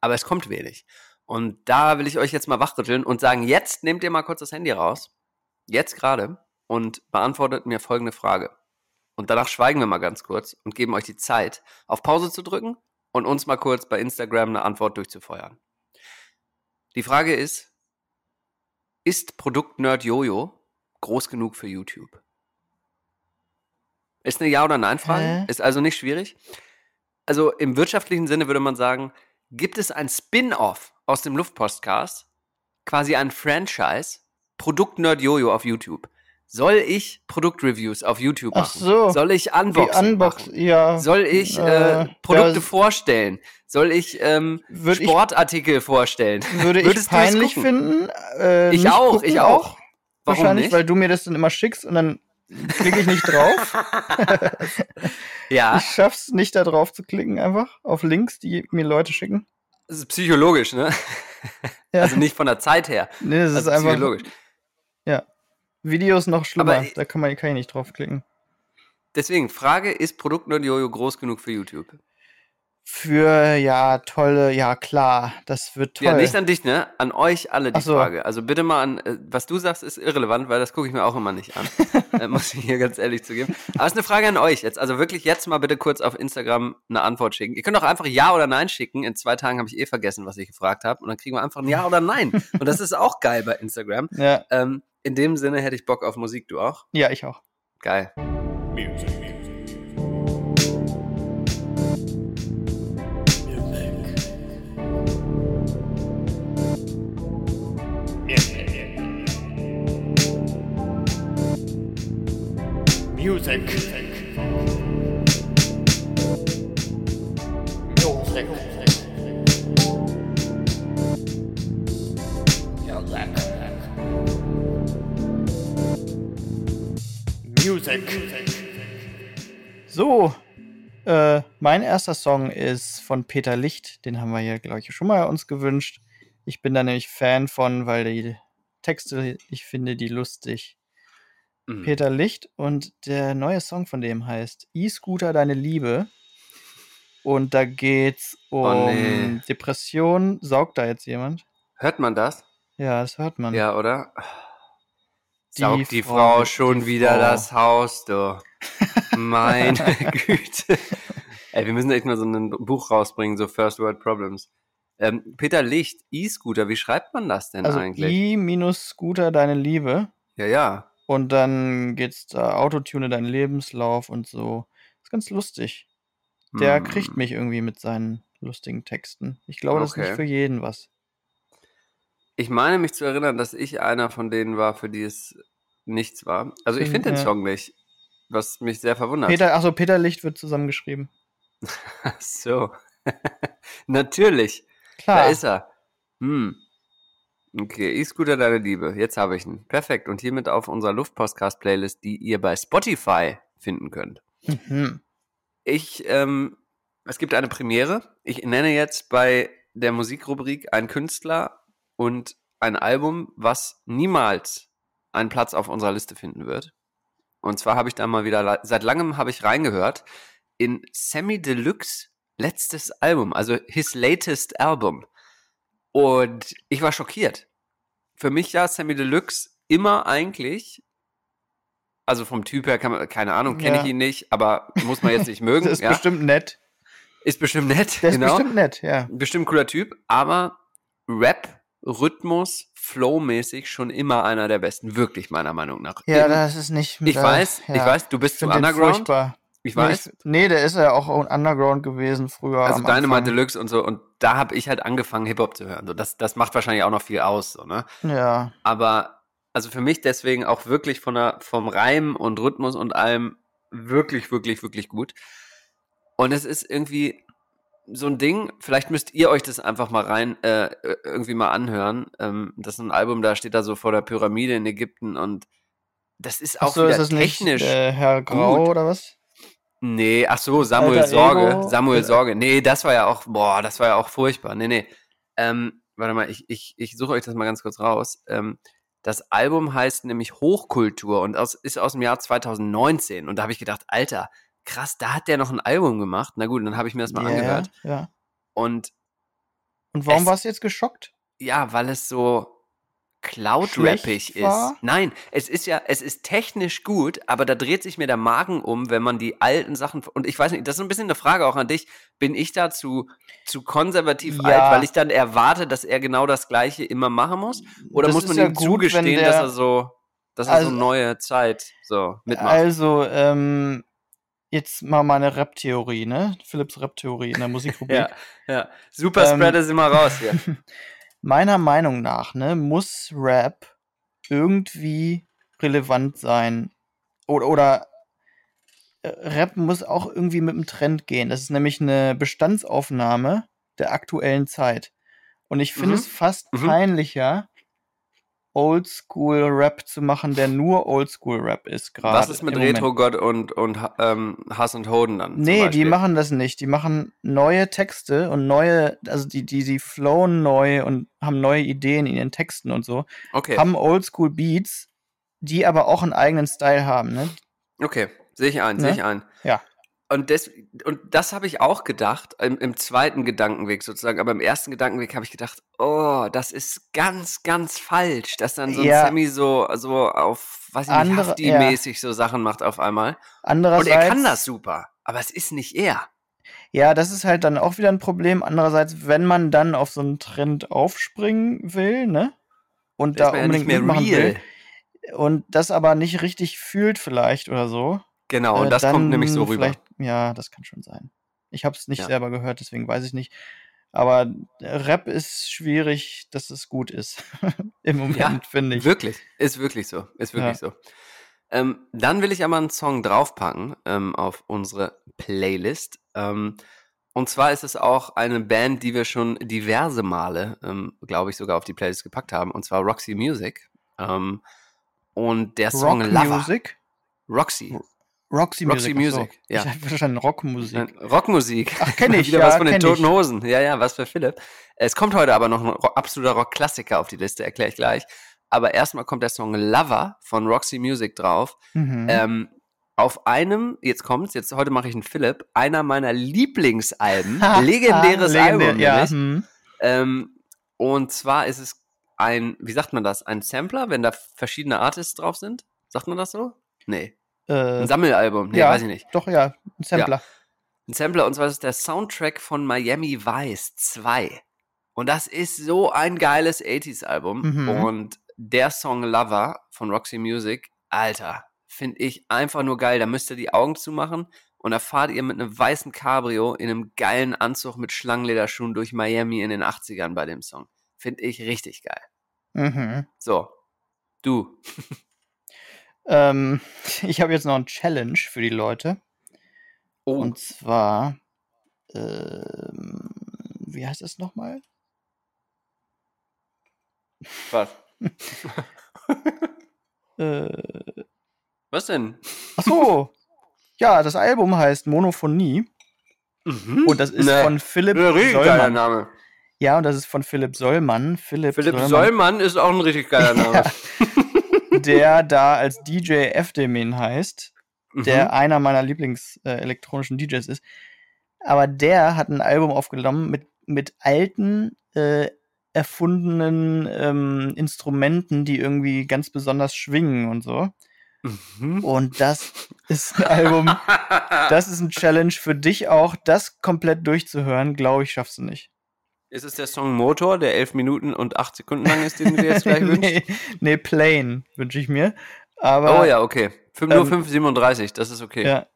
Aber es kommt wenig. Und da will ich euch jetzt mal wachrütteln und sagen, jetzt nehmt ihr mal kurz das Handy raus. Jetzt gerade. Und beantwortet mir folgende Frage. Und danach schweigen wir mal ganz kurz und geben euch die Zeit, auf Pause zu drücken und uns mal kurz bei Instagram eine Antwort durchzufeuern. Die Frage ist, ist Produktnerd Jojo groß genug für YouTube? Ist eine Ja- oder Nein-Frage, ist also nicht schwierig. also im wirtschaftlichen Sinne würde man sagen, gibt es ein Spin-off aus dem Luftpostcast, quasi ein Franchise, Produkt Nerd Jojo auf YouTube. Soll ich Produktreviews auf YouTube Ach machen? so. Soll ich Unboxing Unbox, machen? ja. Soll ich Äh, äh, Produkte vorstellen? Soll ich ähm, Würd ich- Sportartikel vorstellen? Würde ich peinlich finden. Äh, Ich auch, gucken ich auch. Warum Wahrscheinlich, nicht? weil du mir das dann immer schickst und dann klicke ich nicht drauf. ja, Ich schaff's nicht, da drauf zu klicken, einfach auf Links, die mir Leute schicken. das ist psychologisch, ne? Ja. Also nicht von der Zeit her. nee, das Also ist einfach. psychologisch. Videos noch schlimmer. Aber- da kann man kann ich nicht draufklicken. Deswegen, Frage, ist Produkt Nerd Jojo groß genug für YouTube? Für, ja, tolle, ja, klar, das wird toll. Ja, nicht an dich, ne? An euch alle die so. Frage. Also bitte mal an, äh, was du sagst, ist irrelevant, weil das gucke ich mir auch immer nicht an. äh, muss ich hier ganz ehrlich zugeben. Aber es ist eine Frage an euch jetzt. Also wirklich jetzt mal bitte kurz auf Instagram eine Antwort schicken. Ihr könnt auch einfach Ja oder Nein schicken. In zwei Tagen habe ich eh vergessen, was ich gefragt habe. Und dann kriegen wir einfach ein Ja oder Nein. Und das ist auch geil bei Instagram. ja, Ähm, in dem Sinne hätte ich Bock auf Musik, du auch? ja, ich auch. Geil. Music. Music. Music. So, äh, mein erster Song ist von Peter Licht. Den haben wir ja, glaube ich, schon mal uns gewünscht. Ich bin da nämlich Fan von, weil die Texte, ich finde die lustig. Mhm. Peter Licht und der neue Song von dem heißt E-Scooter Deine Liebe. Und da geht's um Oh, nee. Depression. Saugt da jetzt jemand? Hört man das? Ja, das hört man. Ja, oder? Die Saugt die Frau Frau, schon die wieder Frau. das Haus, du. Meine Güte. Ey, wir müssen echt mal so ein Buch rausbringen, so First World Problems. Ähm, Peter Licht, E-Scooter, wie schreibt man das denn Also eigentlich? I-Scooter Deine Liebe. ja, ja. Und dann geht's da Autotune deinen Lebenslauf und so. ist ganz lustig. Der Hm. kriegt mich irgendwie mit seinen lustigen Texten. Ich glaube, das ist Okay. nicht für jeden was. Ich meine mich zu erinnern, dass ich einer von denen war, für die es nichts war. Also ich finde den. Song nicht, was mich sehr verwundert. Peter, achso, Peter Licht wird zusammengeschrieben. Ach so. Natürlich. Klar. Da ist er. Hm. Okay, E-Scooter, deine Liebe. Jetzt habe ich ihn. Perfekt. Und hiermit auf unserer Luftpostcast-Playlist, die ihr bei Spotify finden könnt. Mhm. Ich, ähm, es gibt eine Premiere. Ich nenne jetzt bei der Musikrubrik einen Künstler und ein Album, was niemals einen Platz auf unserer Liste finden wird. Und zwar habe ich da mal wieder, seit langem habe ich reingehört in Sammy Deluxe letztes Album, also his latest Album. Und ich war schockiert. Für mich ja Sammy Deluxe immer eigentlich, also vom Typ her kann man, keine Ahnung, kenne Ja. ich ihn nicht, aber muss man jetzt nicht mögen. Das ist ja? bestimmt nett. ist bestimmt nett, Der ist genau. bestimmt nett, ja. Bestimmt cooler Typ, aber Rap, Rhythmus, Flow-mäßig schon immer einer der besten, wirklich meiner Meinung nach. Ja, Im- das ist nicht. ich da- weiß, ich ja. weiß, du bist zu find den Underground. furchtbar. Ich Nee, weiß. ich- Nee, der ist ja auch Underground gewesen früher. Also am Dynamite. Deluxe und so. Und da habe ich halt angefangen, Hip-Hop zu hören. So, das, das macht wahrscheinlich auch noch viel aus, so, ne? Ja. Aber also für mich deswegen auch wirklich von der, vom Reim und Rhythmus und allem wirklich, wirklich, wirklich gut. Und es ist irgendwie so ein Ding, vielleicht müsst ihr euch das einfach mal rein, äh, irgendwie mal anhören. Ähm, das ist ein Album, da steht da so vor der Pyramide in Ägypten und das ist auch Achso, wieder ist das nicht technisch. äh, Herr Grau gut. oder was? Nee, ach so, Samuel Alter Sorge. Ego. Samuel Äh. Sorge. Nee, das war ja auch, boah, das war ja auch furchtbar. Nee, nee. Ähm, warte mal, ich, ich, ich suche euch das mal ganz kurz raus. Ähm, das Album heißt nämlich Hochkultur und aus, ist aus dem Jahr 2019. Und da habe ich gedacht, Alter, krass, da hat der noch ein Album gemacht. Na gut, dann habe ich mir das mal Ja, angehört. Ja. Und Und warum Es- warst du jetzt geschockt? ja, weil es so cloud-rappig ist. Nein, es ist ja, es ist technisch gut, aber da dreht sich mir der Magen um, wenn man die alten Sachen, und ich weiß nicht, das ist ein bisschen eine Frage auch an dich, bin ich da zu, zu konservativ Ja. alt, weil ich dann erwarte, dass er genau das Gleiche immer machen muss? Oder Das muss man ja ihm gut, zugestehen, wenn dass der- er so, dass er Also- so neue Zeit so mitmacht? Also, ähm, jetzt mal meine Rap-Theorie, ne? Philips Rap-Theorie in der Musikrubrik. Ja, ja. Superspreader Ähm, sind mal raus hier. Meiner Meinung nach, ne, muss Rap irgendwie relevant sein. Oder, oder äh, Rap muss auch irgendwie mit dem Trend gehen. Das ist nämlich eine Bestandsaufnahme der aktuellen Zeit. Und ich finde Mhm. es fast Mhm. peinlicher, Oldschool-Rap zu machen, der nur Oldschool-Rap ist gerade. Was ist mit. Retro-Gott und, und ähm, Hass und Hoden dann? Nee, die machen das nicht. Die machen neue Texte und neue, also die, die, die flowen neu und haben neue Ideen in ihren Texten und so. Okay, Haben Oldschool Beats, die aber auch einen eigenen Style haben, ne? okay. Sehe ich ein, Ne? sehe ich ein. Ja. Und das, und das habe ich auch gedacht, im, im zweiten Gedankenweg sozusagen. Aber im ersten Gedankenweg habe ich gedacht, oh, das ist ganz, ganz falsch, dass dann so ein Ja. Sammy so, so auf, weiß ich nicht, Andere- Hafti-mäßig so Sachen macht auf einmal. Andererseits. Und er kann das super, aber es ist nicht er. Ja, das ist halt dann auch wieder ein Problem. Andererseits, wenn man dann auf so einen Trend aufspringen will, ne? Und Da da man ja nicht unbedingt mehr mitmachen real. will und das aber nicht richtig fühlt vielleicht oder so. Genau, und äh, das kommt nämlich so rüber. Ja, das kann schon sein. Ich habe es nicht Ja. selber gehört, deswegen weiß ich nicht. Aber Rap ist schwierig, dass es gut ist. Im Moment, finde ich. Wirklich, ist wirklich so, ist wirklich so. Ähm, dann will ich aber einen Song draufpacken ähm, auf unsere Playlist. Ähm, und zwar ist es auch eine Band, die wir schon diverse Male, ähm, glaube ich, sogar auf die Playlist gepackt haben, und zwar Roxy Music. Ähm, und der Song Rock Lover. Music? Roxy. Roxy, Roxy Music. Music, ach so. ja. Ich habe verstanden, Rockmusik. Rockmusik. Ach, kenn ich, Wieder ja, was von den Toten ich. Hosen. Ja, ja, was für Philipp. Es kommt heute aber noch ein absoluter Rock-Klassiker auf die Liste, erkläre ich gleich. Aber erstmal kommt der Song Lover von Roxy Music drauf. Mhm. Ähm, auf einem, jetzt kommt's, jetzt heute mache ich einen Philipp, einer meiner Lieblingsalben, legendäres legendär, Album, ja. hm. Ähm, und zwar ist es ein, wie sagt man das, ein Sampler, wenn da verschiedene Artists drauf sind? Sagt man das so? Nee. Äh, Ein Sammelalbum, nee, ja, weiß ich nicht. Doch, ja, ein Sampler. Ein Sampler, und zwar ist es der Soundtrack von Miami Vice 2. Und das ist so ein geiles 80s-Album. Mhm. Und der Song Lover von Roxy Music, Alter, finde ich einfach nur geil. Da müsst ihr die Augen zumachen und da fahrt ihr mit einem weißen Cabrio in einem geilen Anzug mit Schlangenlederschuhen durch Miami in den 80ern bei dem Song. Finde ich richtig geil. Mhm. So, du. Ähm, ich habe jetzt noch ein Challenge für die Leute. Oh, Und zwar, ähm, wie heißt das nochmal? was? Äh, Was denn? ach so. ja, das Album heißt Monophonie Mhm. und das ist Nee. von Philipp Ja, richtig geiler Sollmann. Name. Ja, und das ist von Philipp Sollmann. Philipp, Philipp Sollmann, Sollmann ist auch ein richtig geiler Name. Der da als DJ F-Demin heißt, der Mhm. einer meiner Lieblings äh, DJs ist. Aber der hat ein Album aufgenommen mit, mit alten, äh, erfundenen ähm, Instrumenten, die irgendwie ganz besonders schwingen und so. Mhm. Und das ist ein Album, das ist ein Challenge für dich auch, das komplett durchzuhören. Glaube ich, schaffst du nicht. Ist es der Song Motor, der 11 Minuten und 8 Sekunden lang ist, den du dir jetzt gleich wünschst? nee, nee, Plain wünsche ich mir. Aber oh ja, okay. Fünf, nur ähm, 5,37, das ist okay. Ja.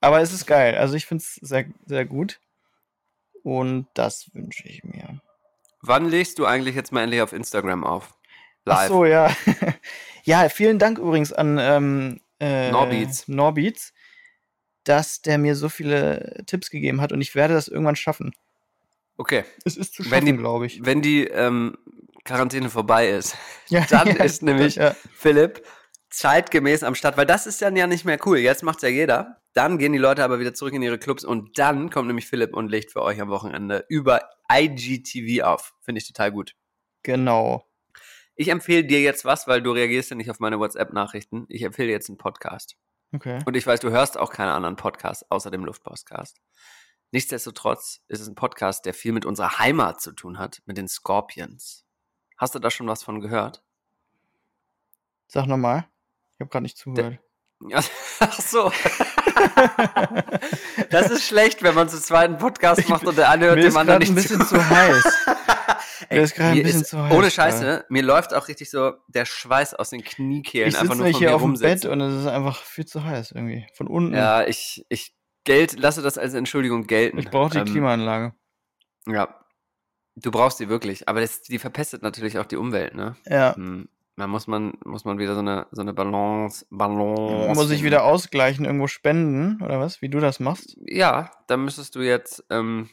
Aber es ist geil. Also ich finde es sehr, sehr gut. Und das wünsche ich mir. Wann legst du eigentlich jetzt mal endlich auf Instagram auf? Ach Live. so, ja. ja, vielen Dank übrigens an ähm, äh, Norbeats. Norbeats, dass der mir so viele Tipps gegeben hat und ich werde das irgendwann schaffen. Okay. Es ist zu Wenn schaffen, die- glaube ich. Wenn die ähm, Quarantäne vorbei ist, Ja, dann ja, ist nämlich ja. Philipp zeitgemäß am Start, weil das ist dann ja nicht mehr cool. Jetzt macht's ja jeder. Dann gehen die Leute aber wieder zurück in ihre Clubs und dann kommt nämlich Philipp und legt für euch am Wochenende über IGTV auf. Finde ich total gut. Genau. Ich empfehle dir jetzt was, weil du reagierst ja nicht auf meine WhatsApp-Nachrichten. Ich empfehle jetzt einen Podcast. Okay. Und ich weiß, du hörst auch keine anderen Podcasts außer dem Luftpostcast. Nichtsdestotrotz ist es ein Podcast, der viel mit unserer Heimat zu tun hat, mit den Scorpions. Hast du da schon was von gehört? Sag nochmal. Ich habe gerade nicht zugehört. Ja, Ach so. Das ist schlecht, wenn man zu zweiten Podcast macht und der eine hört dem anderen nicht ein bisschen zu. zu heiß. Ey, ist gerade ein bisschen ist- zu heiß. Ohne. Scheiße, mir läuft auch richtig so der Schweiß aus den Kniekehlen Ich einfach nur von hier mir auf dem Bett und es ist einfach viel zu heiß irgendwie. Von unten. Ja, ich, ich Geld, lasse das als Entschuldigung gelten. Ich brauche die Ähm, Klimaanlage. Ja. Du brauchst sie wirklich, aber das, die verpestet natürlich auch die Umwelt, ne? Ja. Hm, Da muss man, muss man wieder so eine, so eine Balance, Balance. Muss ich wieder ausgleichen, irgendwo spenden, oder was? Wie du das machst? Ja, da müsstest du jetzt, ähm,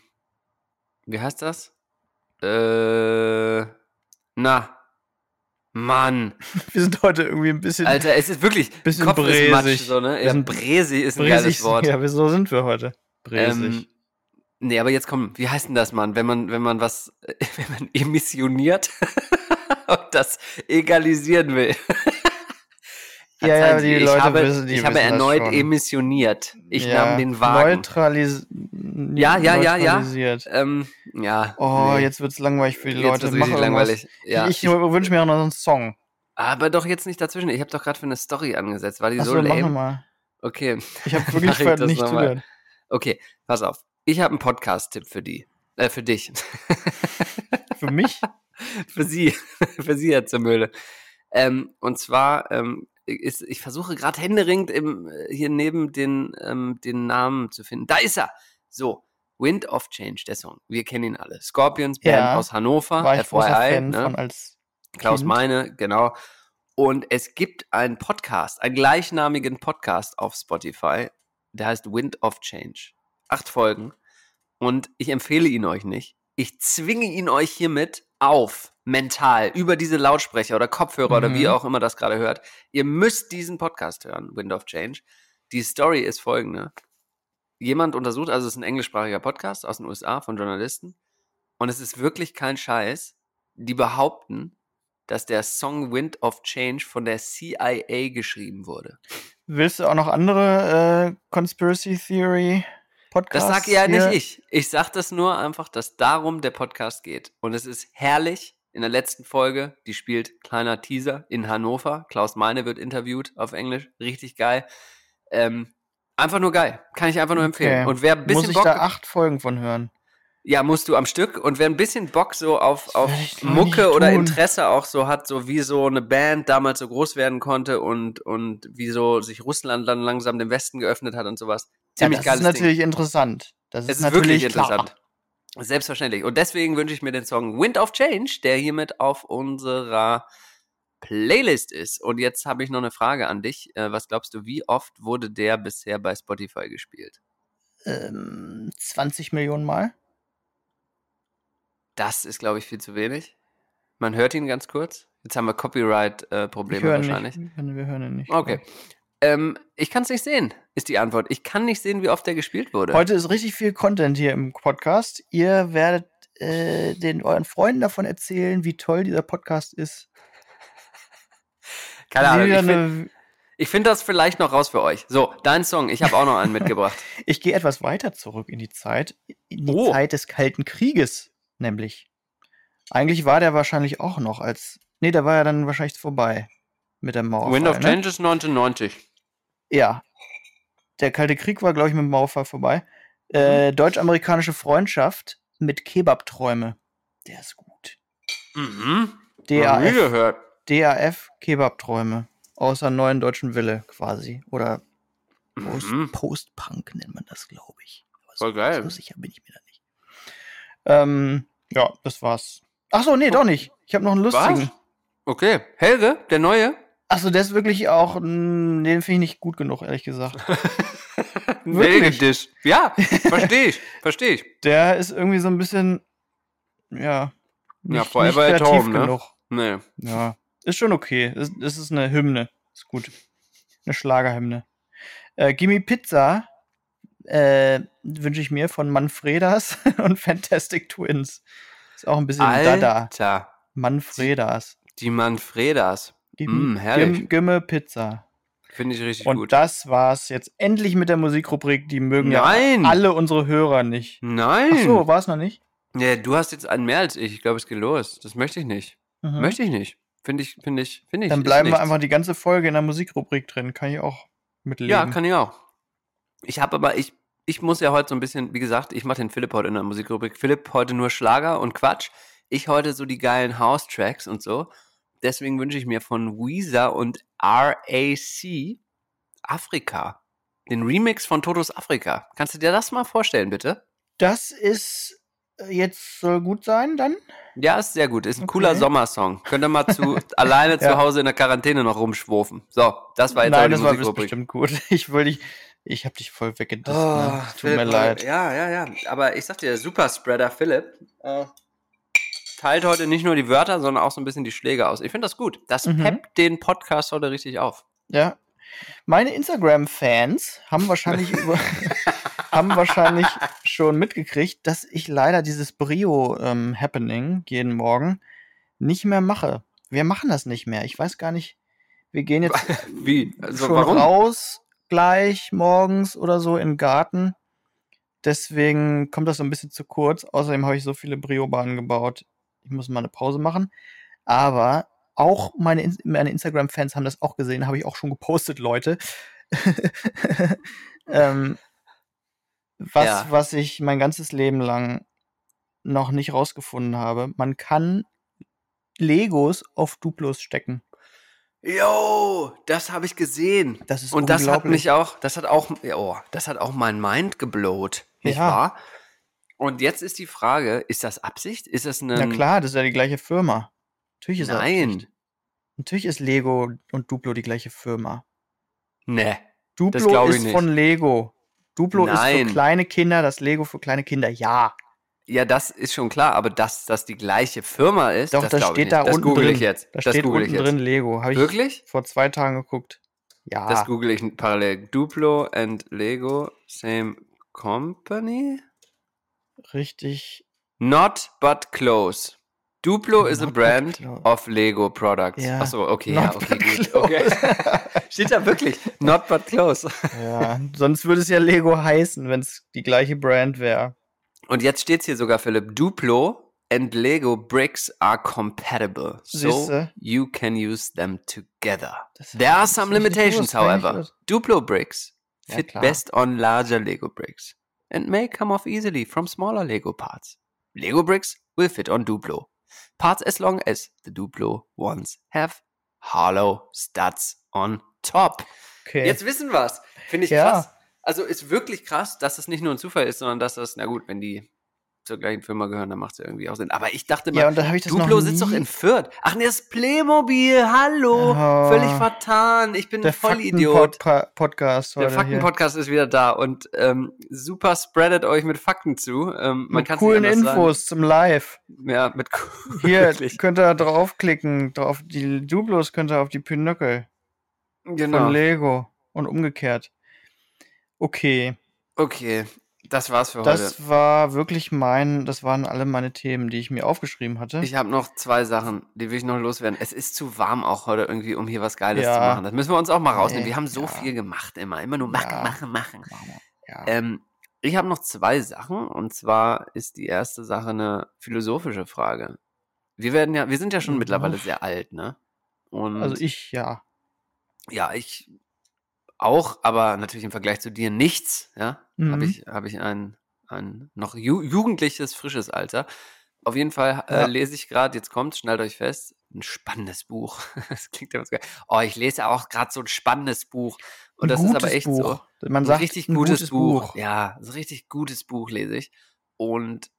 wie heißt das? Äh, na, Mann, Wir sind heute irgendwie ein bisschen Alter, es ist wirklich, Bisschen Kopf ist Matsch, bräsig. so, ne? Ja, Bisschen Bräsi ist ein bräsig. geiles Wort. Ja, wieso sind wir heute? Bräsig. Ähm, nee, aber jetzt komm, wie heißt denn das, Mann? Wenn man, wenn man was, wenn man emissioniert und das egalisieren will. Ja, ja, die ich Leute habe, wissen- die ich habe erneut emissioniert. Ich ja, nahm den Wagen. Neutralis Ja, ja, ja, ja. neutralisiert. Ähm, ja. Oh, nee. jetzt wird's langweilig für die Jetzt Leute. Mach langweilig. Ja. Ich, ich wünsche mir auch noch so einen Song. aber doch jetzt nicht dazwischen. Ich habe doch gerade für eine Story angesetzt. War die Achso, so mach lame? nochmal. Okay. Ich habe wirklich Mach ich nicht mal. zugehört. Okay, pass auf. Ich habe einen Podcast-Tipp für die. Äh, für dich. Für mich? für sie. für sie, Herr Zermöhle. Ähm, und zwar ähm, ist, ich versuche gerade händeringend im, äh, hier neben den, ähm, den Namen zu finden. Da ist er! So, Wind of Change, der Song. Wir kennen ihn alle. Scorpions, Band Ja, aus Hannover, War ich FYI. Fan ne? von als Klaus Kind. Meine, genau. Und es gibt einen Podcast, einen gleichnamigen Podcast auf Spotify, der heißt Wind of Change. Acht Folgen. Und ich empfehle ihn euch nicht. Ich zwinge ihn euch hiermit auf, mental, über diese Lautsprecher oder Kopfhörer oder wie Mhm. auch immer das gerade hört. Ihr müsst diesen Podcast hören, Wind of Change. Die Story ist folgende. Jemand untersucht, also es ist ein englischsprachiger Podcast aus den USA von Journalisten. Und es ist wirklich kein Scheiß. Die behaupten, dass der Song Wind of Change von der CIA geschrieben wurde. Willst du auch noch andere äh, Conspiracy Theory Podcasts? Das sag ja hier? nicht ich. Ich sag das nur einfach, dass darum der Podcast geht. Und es ist herrlich. In der letzten Folge, die spielt kleiner Teaser in Hannover. Klaus Meine wird interviewt auf Englisch. Richtig geil. Ähm, einfach nur geil. Kann ich einfach nur empfehlen. Okay. Und wer ein bisschen Muss ich Bock da acht Folgen von hören? Ja, musst du am Stück. Und wer ein bisschen Bock so auf, auf Mucke oder. Interesse auch so hat, so wie so eine Band damals so groß werden konnte und, und wie so sich Russland dann langsam dem Westen geöffnet hat und sowas. Ziemlich ja, das geiles ist natürlich interessant. Das Ding. ist, Es ist natürlich wirklich klar. Selbstverständlich. Und deswegen wünsche ich mir den Song Wind of Change, der hiermit auf unserer Playlist ist. Und jetzt habe ich noch eine Frage an dich. Äh, Was glaubst du, wie oft wurde der bisher bei Spotify gespielt? Ähm, 20 Millionen Mal? Das ist, glaube ich, viel zu wenig. Man hört ihn ganz kurz. Jetzt haben wir Copyright-Probleme höre wahrscheinlich. nicht. Wir hören ihn nicht. Okay. Ähm, ich kann es nicht sehen, ist die Antwort. Ich kann nicht sehen, wie oft der gespielt wurde. Heute ist richtig viel Content hier im Podcast. Ihr werdet äh, den euren Freunden davon erzählen, wie toll dieser Podcast ist. Keine Ahnung. Ich finde find das vielleicht noch raus für euch. So, dein Song. Ich habe auch noch einen mitgebracht. Ich gehe etwas weiter zurück in die Zeit, in die Oh. Zeit des Kalten Krieges, nämlich. Eigentlich war der wahrscheinlich auch noch als. Nee, der war ja dann wahrscheinlich vorbei mit der Mauerfall. Wind of ne? Change ist 1990. Ja. Der Kalte Krieg war, glaube ich, mit dem Mauerfall vorbei. Äh, Mhm. Deutsch-amerikanische Freundschaft mit Kebabträume. Der ist gut. Mhm. DAF, gehört. DAF Kebabträume. Außer neuen deutschen Wille quasi. Oder Post- Mhm. Post-Punk nennt man das, glaube ich. Aber Voll so, geil. So sicher bin ich mir da nicht. Ähm, ja, das war's. Ach so, nee, doch nicht. Ich habe noch einen lustigen. Was? Okay. Helge, der neue? Achso, der ist wirklich auch, mm, den finde ich nicht gut genug, ehrlich gesagt. Wirklich? Ja, verstehe ich. Verstehe ich. Der ist irgendwie so ein bisschen, ja, nicht, Ja, Forever nicht at Home, ne? genug. Nee. Ja, ist schon okay. Es, es ist eine Hymne. Ist gut. Eine Schlagerhymne. Äh, Gimme Pizza äh, wünsche ich mir von Manfredas und Fantastic Twins. Ist auch ein bisschen Dada. Alter. Manfredas. Die Manfredas. Mm, herrlich. Gimme, Pizza. Finde ich richtig Und gut. das war's jetzt endlich mit der Musikrubrik. Die mögen Nein. ja alle unsere Hörer nicht. Nein. Ach so, war es noch nicht? Ja, du hast jetzt einen mehr als ich. Ich glaube, es geht los. Das möchte ich nicht. Mhm. Möchte ich nicht. Finde ich, finde ich, finde ich. Dann bleiben wir einfach die ganze Folge in der Musikrubrik drin. Kann ich auch mitleben. Ja, kann ich auch. Ich habe aber, ich, ich muss ja heute so ein bisschen, wie gesagt, ich mache den Philipp heute in der Musikrubrik. Philipp heute nur Schlager und Quatsch. Ich heute so die geilen House-Tracks und so. Deswegen wünsche ich mir von Weezer und RAC Afrika. den Remix von Totos Afrika. Kannst du dir das mal vorstellen, bitte? Das ist äh, jetzt soll gut sein dann. Ja, ist sehr gut. Ist ein Okay. cooler Sommersong. Könnt ihr mal zu alleine zu Ja. Hause in der Quarantäne noch rumschwurfen. So, das war jetzt Nein, das war bestimmt gut. Ich will dich, ich habe dich voll weggedisst. Oh, ne? Tut Philipp, mir leid. Ja, ja, ja. Aber ich sag dir, Superspreader Philipp äh, teilt heute nicht nur die Wörter, sondern auch so ein bisschen die Schläge aus. Ich finde das gut. Das Mhm. peppt den Podcast heute richtig auf. Ja. Meine Instagram-Fans haben wahrscheinlich über, haben wahrscheinlich schon mitgekriegt, dass ich leider dieses Brio-Happening jeden Morgen nicht mehr mache. Wir machen das nicht mehr. Ich weiß gar nicht. Wir gehen jetzt Wie? Also, schon warum? raus gleich morgens oder so in den Garten. Deswegen kommt das so ein bisschen zu kurz. Außerdem habe ich so viele Brio-Bahnen gebaut. Ich muss mal eine Pause machen. Aber auch meine, In- meine Instagram-Fans haben das auch gesehen. Habe ich auch schon gepostet, Leute. ähm, was, Ja. was ich mein ganzes Leben lang noch nicht rausgefunden habe. Man kann Legos auf Duplos stecken. Yo, das habe ich gesehen. Das ist Und das hat mich auch, das hat auch, oh, das hat auch mein Mind geblowt, nicht Ja. wahr? Und jetzt ist die Frage, ist das Absicht? Ist das eine Na klar, das ist ja die gleiche Firma. Natürlich ist das Nein. Absicht. Natürlich ist Lego und Duplo die gleiche Firma. Nee. Duplo ist nicht. von Lego. Duplo ist Nein. für kleine Kinder, das Lego für kleine Kinder, ja. Ja, das ist schon klar, aber dass das die gleiche Firma ist, Doch, das, das glaub ich steht nicht. da das unten google drin. ich jetzt. Da das steht google unten ich jetzt. drin Lego. Habe ich Wirklich? vor zwei Tagen geguckt. Ja. Das google ich parallel. Duplo and Lego, same company? Richtig. Not but close. Duplo is a Not brand of Lego products. Ja. Achso, okay, Not ja, okay, gut. Okay. Steht da wirklich. Not but close. Ja, sonst würde es ja Lego heißen, wenn es die gleiche Brand wäre. Und jetzt steht's hier sogar, Philipp. Duplo and Lego bricks are compatible. So Siehste? you can use them together. There are some limitations, however. Duplo bricks Ja, fit klar. best on larger Lego bricks and may come off easily from smaller Lego parts. Lego bricks will fit on Duplo. Parts as long as the Duplo ones have hollow studs on top. Okay. Jetzt wissen wir's. Finde ich Ja. krass. Also ist wirklich krass, dass es nicht nur ein Zufall ist, sondern dass das, na gut, wenn die zur gleichen Firma gehören, dann macht es ja irgendwie auch Sinn. Aber ich dachte mal, ja, und da habe ich das Duplo sitzt doch in Fürth. Ach nee, das ist Playmobil. Hallo. Oh. Völlig vertan. Ich bin der ein Vollidiot. Fakten-Podcast Der heute hier. Fakten-Podcast ist wieder da und ähm, super spreadet euch mit Fakten zu. Ähm, Mit coolen Infos zum Live. Sagen. Ja, mit Hier könnt ihr draufklicken. Drauf die Duplos könnt ihr auf die Pinöckel Genau. von Lego und umgekehrt. Okay, Okay, das war's für heute. das war wirklich mein, das waren alle meine Themen, die ich mir aufgeschrieben hatte. Ich habe noch zwei Sachen, die will ich noch loswerden. Es ist zu warm auch heute irgendwie, um hier was Geiles Ja. zu machen. Das müssen wir uns auch mal rausnehmen. Nee, Wir haben so ja. viel gemacht immer. Immer nur machen, Ja. machen, machen. Ähm, ich habe noch zwei Sachen und zwar ist die erste Sache eine philosophische Frage. Wir werden ja, wir sind ja schon Mhm. mittlerweile sehr alt, ne? Und also ich, ja. ja, ich auch, aber natürlich im Vergleich zu dir nichts, ja. Mhm. Habe ich, habe ich ein, ein noch ju jugendliches, frisches Alter. Auf jeden Fall äh, Ja. lese ich gerade, jetzt kommt, schnallt euch fest, ein spannendes Buch. das klingt immer so geil. Oh, ich lese auch gerade so ein spannendes Buch. Und Ein das ist aber echt Buch. so. Man Ein sagt, richtig ein gutes, gutes Buch. Buch. Ja, so ein richtig gutes Buch lese ich. Und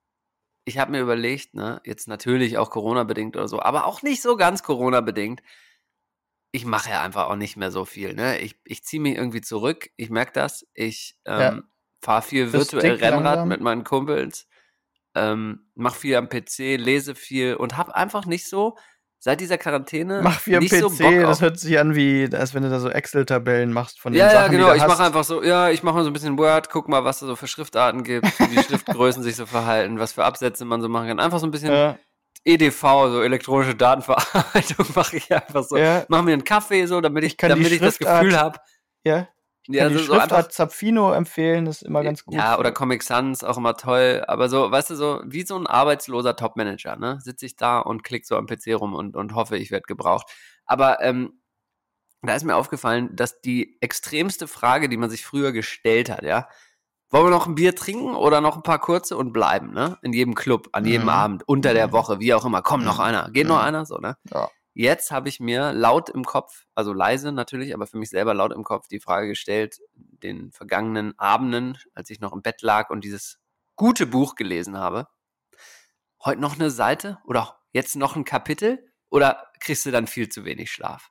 ich habe mir überlegt, ne, jetzt natürlich auch Corona-bedingt oder so, aber auch nicht so ganz Corona-bedingt. Ich mache ja einfach auch nicht mehr so viel. Ne? Ich, ich ziehe mich irgendwie zurück. Ich merke das. Ich ähm, Ja. fahre viel virtuell Rennrad langsam. mit meinen Kumpels. Ähm, mache viel am PC, lese viel und habe einfach nicht so seit dieser Quarantäne Mach viel am PC, so das hört sich an wie, als wenn du da so Excel-Tabellen machst von den ja, Sachen, ja, genau. Ich mache einfach so, ja, ich mache mal so ein bisschen Word, guck mal, was da so für Schriftarten gibt, wie die Schriftgrößen sich so verhalten, was für Absätze man so machen kann. Einfach so ein bisschen Ja, EDV, so elektronische Datenverarbeitung, mache ich einfach so. ja, Mach mir einen Kaffee so, damit ich, Ich damit ich das Schriftart- Gefühl habe. ja. Ich Ja, kann die so, so einfach, Schriftart Zapfino empfehlen, das ist immer ganz gut. ja, oder Comic Sans, auch immer toll. Aber so, weißt du, so wie so ein arbeitsloser Topmanager, ne? Sitze ich da und klick so am PC rum und, und hoffe, ich werde gebraucht. Aber ähm, da ist mir aufgefallen, dass die extremste Frage, die man sich früher gestellt hat, ja, wollen wir noch ein Bier trinken oder noch ein paar kurze und bleiben, ne? In jedem Club, an jedem Mhm. Abend, unter der Mhm. Woche, wie auch immer. Komm, noch Mhm. einer. Geht noch Mhm. einer? So, ne? Ja. jetzt habe ich mir laut im Kopf, also leise natürlich, aber für mich selber laut im Kopf die Frage gestellt, den vergangenen Abenden, als ich noch im Bett lag und dieses gute Buch gelesen habe, heute noch eine Seite oder jetzt noch ein Kapitel oder kriegst du dann viel zu wenig Schlaf?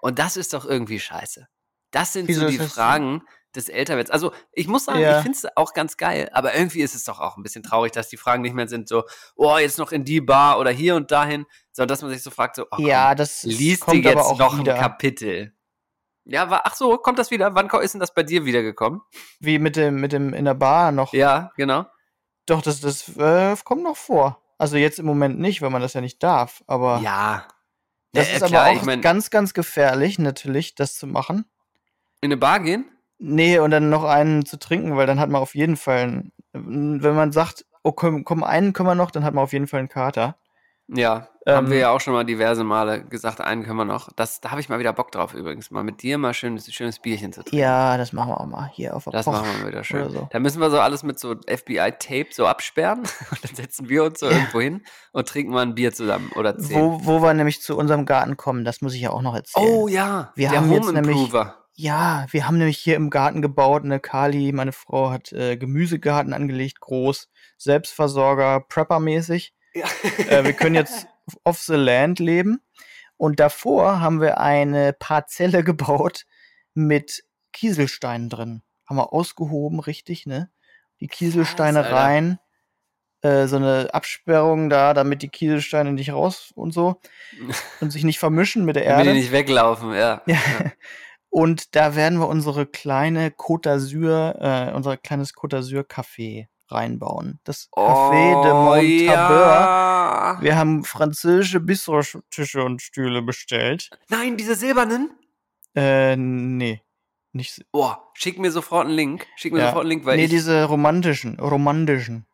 Und das ist doch irgendwie scheiße. Das sind Wieso so die? Fragen des Älterwerdens. Also ich muss sagen, Ja. ich finde es auch ganz geil, aber irgendwie ist es doch auch ein bisschen traurig, dass die Fragen nicht mehr sind so, oh, jetzt noch in die Bar oder hier und dahin, sondern dass man sich so fragt, so, oh, ja, komm, das liest dir aber jetzt auch noch wieder. ein Kapitel. Ja, war, ach so, kommt das wieder? Wann ist denn das bei dir wiedergekommen? Wie mit dem, mit dem in der Bar noch. Ja, genau. Doch, das, das äh, kommt noch vor. Also jetzt im Moment nicht, weil man das ja nicht darf. Aber Ja. das Ja, ist klar, aber auch ich mein- ganz, ganz gefährlich, natürlich, das zu machen. In eine Bar gehen? Nee, und dann noch einen zu trinken, weil dann hat man auf jeden Fall, einen, wenn man sagt, oh komm, komm, einen können wir noch, dann hat man auf jeden Fall einen Kater. Ja, haben Ähm, wir ja auch schon mal diverse Male gesagt, einen können wir noch. Das, da habe ich mal wieder Bock drauf übrigens, mal mit dir mal schönes, schönes Bierchen zu trinken. Ja, das machen wir auch mal hier auf der Das Poch machen wir wieder schön. So. Da müssen wir so alles mit so FBI-Tape so absperren und dann setzen wir uns so irgendwo hin und trinken mal ein Bier zusammen oder zehn. Wo, wo wir nämlich zu unserem Garten kommen, das muss ich ja auch noch erzählen. oh ja, Wir der haben jetzt Home nämlich- Improver. Ja, wir haben nämlich hier im Garten gebaut. Eine Kali, meine Frau, hat äh, Gemüsegarten angelegt, groß, Selbstversorger, Prepper-mäßig. Ja. Äh, wir können jetzt off the land leben. Und davor haben wir eine Parzelle gebaut mit Kieselsteinen drin. Haben wir ausgehoben, richtig, ne? Die Kieselsteine Alter. rein. Äh, so eine Absperrung da, damit die Kieselsteine nicht raus und so. Und sich nicht vermischen mit der Damit die Erde. nicht weglaufen, ja. Ja. Und da werden wir unsere kleine Côte d'Azur, äh, unser kleines Côte d'Azur Café reinbauen. Das Café de Oh, Montabeur. ja. Wir haben französische Bistrotische und Stühle bestellt. Nein, diese silbernen? Äh, nee. Nicht, Boah, schick mir sofort einen Link. Schick mir Ja. sofort einen Link, weil nee, ich... diese romantischen, romantischen.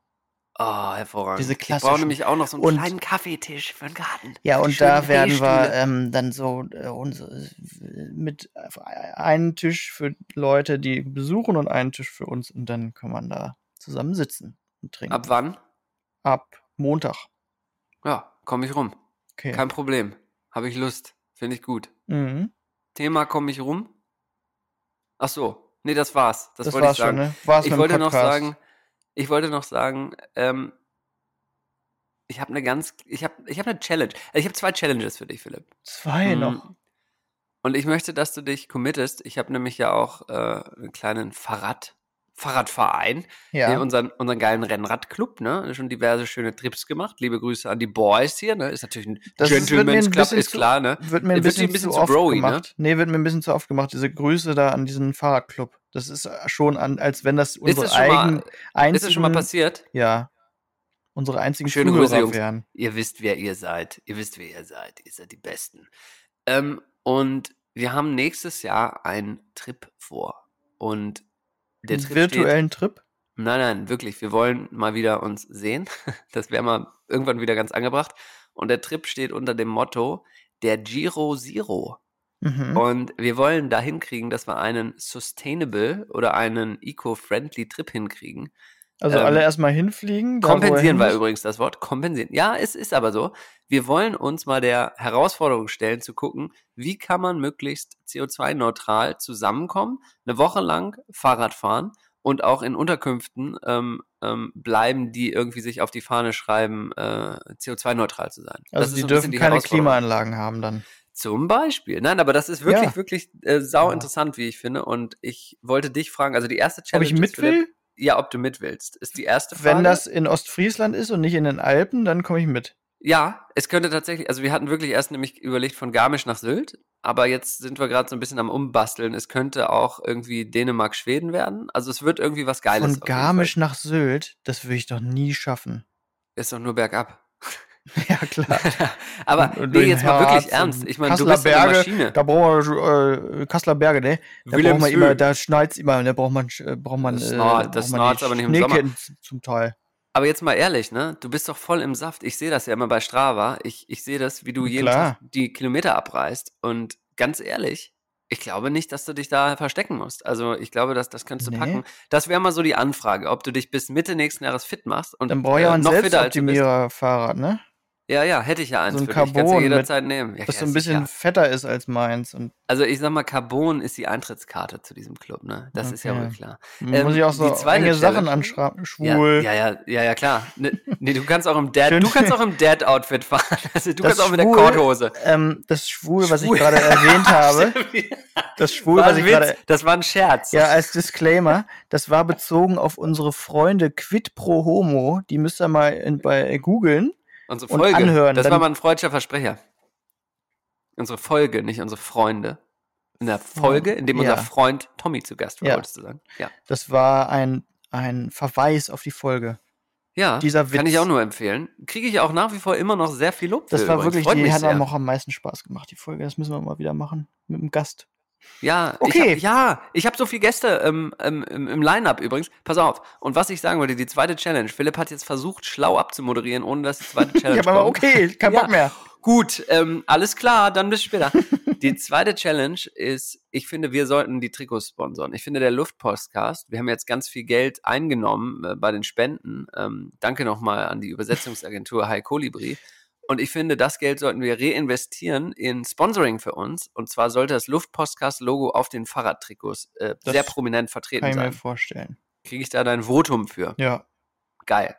Oh, hervorragend. diese Ich brauche klassischen. nämlich auch noch so einen Und- kleinen Kaffeetisch für den Garten. Ja, und da werden wir ähm, dann so äh, unsere, mit einen Tisch für Leute, die besuchen und einen Tisch für uns und dann kann man da zusammen sitzen und trinken. Ab wann? Ab Montag. Ja, komme ich rum. Okay. Kein Problem. Habe ich Lust. Finde ich gut. Mhm. Thema komme ich rum. Ach so. Nee, das war's. Das, Das, wollte ich sagen. schon, ne? War's Ich wollte noch Podcast. sagen, ich wollte noch sagen, ähm, ich habe eine ganz, ich habe, ich habe eine Challenge. Also Ich habe zwei Challenges für dich, Philipp. Zwei Mm. noch. Und ich möchte, dass du dich committest. Ich habe nämlich ja auch äh, einen kleinen Fahrrad, Fahrradverein, Ja. unseren, unseren geilen Rennradclub, ne? Schon diverse schöne Trips gemacht. Liebe Grüße an die Boys hier, ne? Ist natürlich ein Das Gentleman's Club, ist klar, ne? Wird mir ein bisschen, ein bisschen zu zu oft broy, ne? gemacht. Nee, wird mir ein bisschen zu oft gemacht. Diese Grüße da an diesen Fahrradclub. Das ist äh, schon an, als wenn das Ist unsere das schon mal, eigenen, einzigen, ist das schon mal passiert? ja, unsere einzigen Schöne Zuhörer Grüße, wären. Ihr wisst, wer ihr seid. Ihr wisst, wer ihr seid. Ihr seid die Besten. Ähm, und wir haben nächstes Jahr einen Trip vor. Und der Trip virtuellen Trip. steht, Nein, nein, wirklich. Wir wollen mal wieder uns sehen. Das wäre mal irgendwann wieder ganz angebracht. Und der Trip steht unter dem Motto der Giro Zero. Mhm. Und wir wollen da hinkriegen, dass wir einen sustainable oder einen eco-friendly Trip hinkriegen. Also ähm, alle erstmal hinfliegen. er Kompensieren war übrigens das Wort. Kompensieren. Ja, es ist aber so. Wir wollen uns mal der Herausforderung stellen, zu gucken, wie kann man möglichst CO2-neutral zusammenkommen, eine Woche lang Fahrrad fahren und auch in Unterkünften ähm, ähm, bleiben, die irgendwie sich auf die Fahne schreiben, äh, CO2-neutral zu sein. Das Also ist die dürfen die keine. Klimaanlagen haben dann. Zum Beispiel. Nein, aber das ist wirklich, Ja. wirklich äh, sau Ja. interessant, wie ich finde. Und ich wollte dich fragen, also die erste Ob Challenge ich mit will? Ja, ob du mit willst, ist die erste Frage. Wenn das in Ostfriesland ist und nicht in den Alpen, dann komme ich mit. Ja, es könnte tatsächlich, also wir hatten wirklich erst nämlich überlegt von Garmisch nach Sylt, aber jetzt sind wir gerade so ein bisschen am Umbasteln. Es könnte auch irgendwie Dänemark, Schweden werden. Also es wird irgendwie was Geiles. Von Garmisch nach Sylt, das würde ich doch nie schaffen. Ist doch nur bergab. ja, klar. aber Und- nee, jetzt mal wirklich ernst. Ich meine, du bist eine Berge, Maschine. Da brauchen wir äh, Kasseler Berge, ne? Da braucht man immer, da schneit's immer, da braucht man, äh, braucht man, Das äh, das aber nicht im Sommer. Zum Teil. Aber jetzt mal ehrlich, ne? Du bist doch voll im Saft. Ich sehe das ja immer bei Strava. Ich, ich sehe das, wie du jeden. Tag die Kilometer abreißt. Und ganz ehrlich, ich glaube nicht, dass du dich da verstecken musst. Also ich glaube, dass das kannst du Nee. packen. Das wäre mal so die Anfrage, ob du dich bis Mitte nächsten Jahres fit machst und Dann brauche ich äh, ein noch fitter als du bist. Selbstoptimierer-Fahrrad, ne? Ja, ja, hätte ich ja eins So ein für dich. Kannst du Carbon jederzeit nehmen. Ja, Das so ein bisschen sicher. fetter ist als meins. Und Also ich sag mal, Carbon ist die Eintrittskarte zu diesem Club, ne? Das ist ja Okay. wohl klar. muss Ähm, ich auch so enge Sachen Challenge- anschreiben. Schwul. ja, ja, ja, ja, klar. Ne, nee, du kannst auch im Dad, Schön. du kannst auch im Dad-Outfit fahren. Also du Das kannst auch mit der Schwul- Korthose. Ähm, das Schwul, was Schwul. ich gerade erwähnt habe, das Schwul, was ich gerade Das war ein Scherz. Ja, als Disclaimer, das war bezogen auf unsere Freunde Quid pro Homo. Die müsst ihr mal in, bei googeln. Unsere und Folge. anhören, Das war mal ein freudscher Versprecher. Unsere Folge, nicht unsere Freunde. In der Folge, in dem unser Ja. Freund Tommy zu Gast war, Ja. wolltest du sagen. Ja. Das war ein, ein Verweis auf die Folge. Ja, Dieser kann Witz. ich auch nur empfehlen. Kriege ich auch nach wie vor immer noch sehr viel Lob Das war übrigens. wirklich, Freut die hat sehr. auch am meisten Spaß gemacht, die Folge. Das müssen wir mal wieder machen. Mit dem Gast. Ja, Okay. ich hab, ja, ich habe so viele Gäste ähm, ähm, im, im Line-Up übrigens. Pass auf. Und was ich sagen wollte, die zweite Challenge. Philipp hat jetzt versucht, schlau abzumoderieren, ohne dass die zweite Challenge Ich habe aber okay, kein Ja. Bock mehr. Gut, ähm, alles klar, dann bis später. die zweite Challenge ist, ich finde, wir sollten die Trikots sponsern. Ich finde, der Luftpostcast, wir haben jetzt ganz viel Geld eingenommen äh, bei den Spenden. Ähm, danke nochmal an die Übersetzungsagentur High Colibri. Und ich finde, das Geld sollten wir reinvestieren in Sponsoring für uns. Und zwar sollte das Luftpostcast-Logo auf den Fahrradtrikots äh, sehr prominent vertreten Kann ich mir sein. vorstellen. Kriege ich da dein Votum für? Ja. Geil.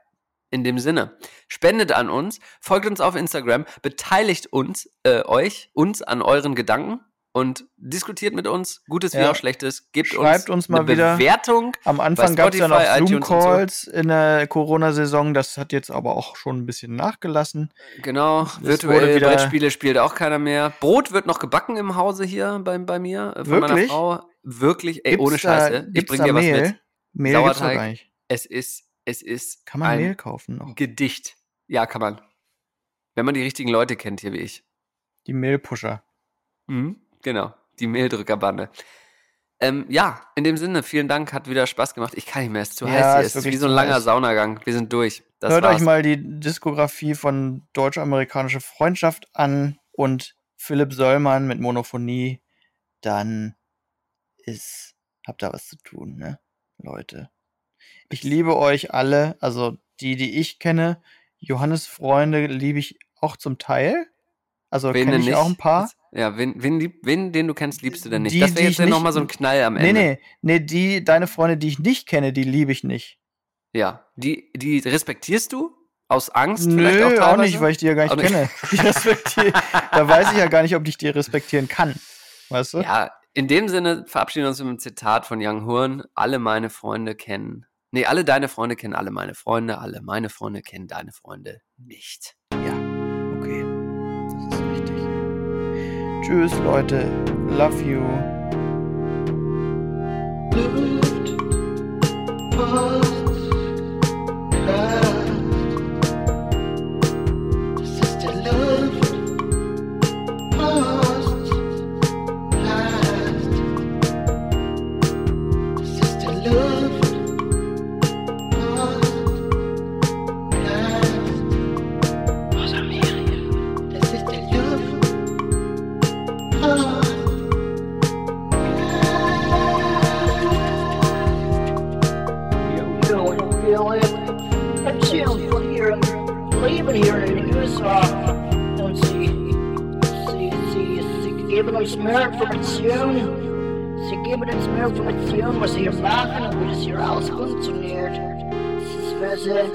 In dem Sinne, spendet an uns, folgt uns auf Instagram, beteiligt uns, äh, euch, uns an euren Gedanken und diskutiert mit uns, Gutes wie Ja. auch Schlechtes, gebt Schreibt uns mal eine wieder. Bewertung. Am Anfang gab es ja noch und so. Zoom-Calls in der Corona-Saison. Das hat jetzt aber auch schon ein bisschen nachgelassen. Genau, wurde virtuelle wieder- Brettspiele spielt auch keiner mehr. Brot wird noch gebacken im Hause hier bei, bei mir, äh, von meiner Wirklich? Frau. Wirklich, ey, Gibt's ohne da- Scheiße. Ich gibt's bring da dir was Mehl? mit. Mehl gibt's Sauerteig. gar nicht. Es ist, es ist Kann man ein Mehl kaufen noch? Gedicht. Ja, kann man. Wenn man die richtigen Leute kennt hier wie ich. Die Mehlpusher. Mhm, genau, die Mehldrückerbande. Ähm, ja, in dem Sinne, vielen Dank, hat wieder Spaß gemacht. Ich kann nicht mehr, es ist zu Ja, heiß hier. Es ist wie so ein langer heiß. Saunagang. Wir sind durch. Das Hört war's. euch mal die Diskografie von Deutsch-Amerikanische Freundschaft an und Philipp Sollmann mit Monophonie. Dann ist, habt ihr was zu tun, ne, Leute. Ich liebe euch alle, also die, die ich kenne. Johannes Freunde liebe ich auch zum Teil. Also kenne ich nicht? auch ein paar. Ja, wen, wen, lieb, wen, den du kennst, liebst du denn nicht? Die, das wäre jetzt nicht- nochmal so ein Knall am Nee, Ende. nee, nee, die, deine Freunde, die ich nicht kenne, die liebe ich nicht. Ja, die, die respektierst du? Aus Angst vielleicht Nö, auch auch, teilweise? nicht, weil ich die ja gar nicht Auch nicht. kenne. Die respektiere, da weiß ich ja gar nicht, ob ich die respektieren kann. Weißt du? Ja, in dem Sinne verabschieden wir uns mit einem Zitat von Young Horn. Alle meine Freunde kennen. Nee, alle deine Freunde kennen alle meine Freunde. Alle meine Freunde kennen deine Freunde nicht. Okay. Tschüss, Leute. Love you.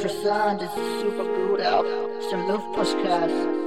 Interessant. Das ist super gut auch. Das ist ein Luftpostcast.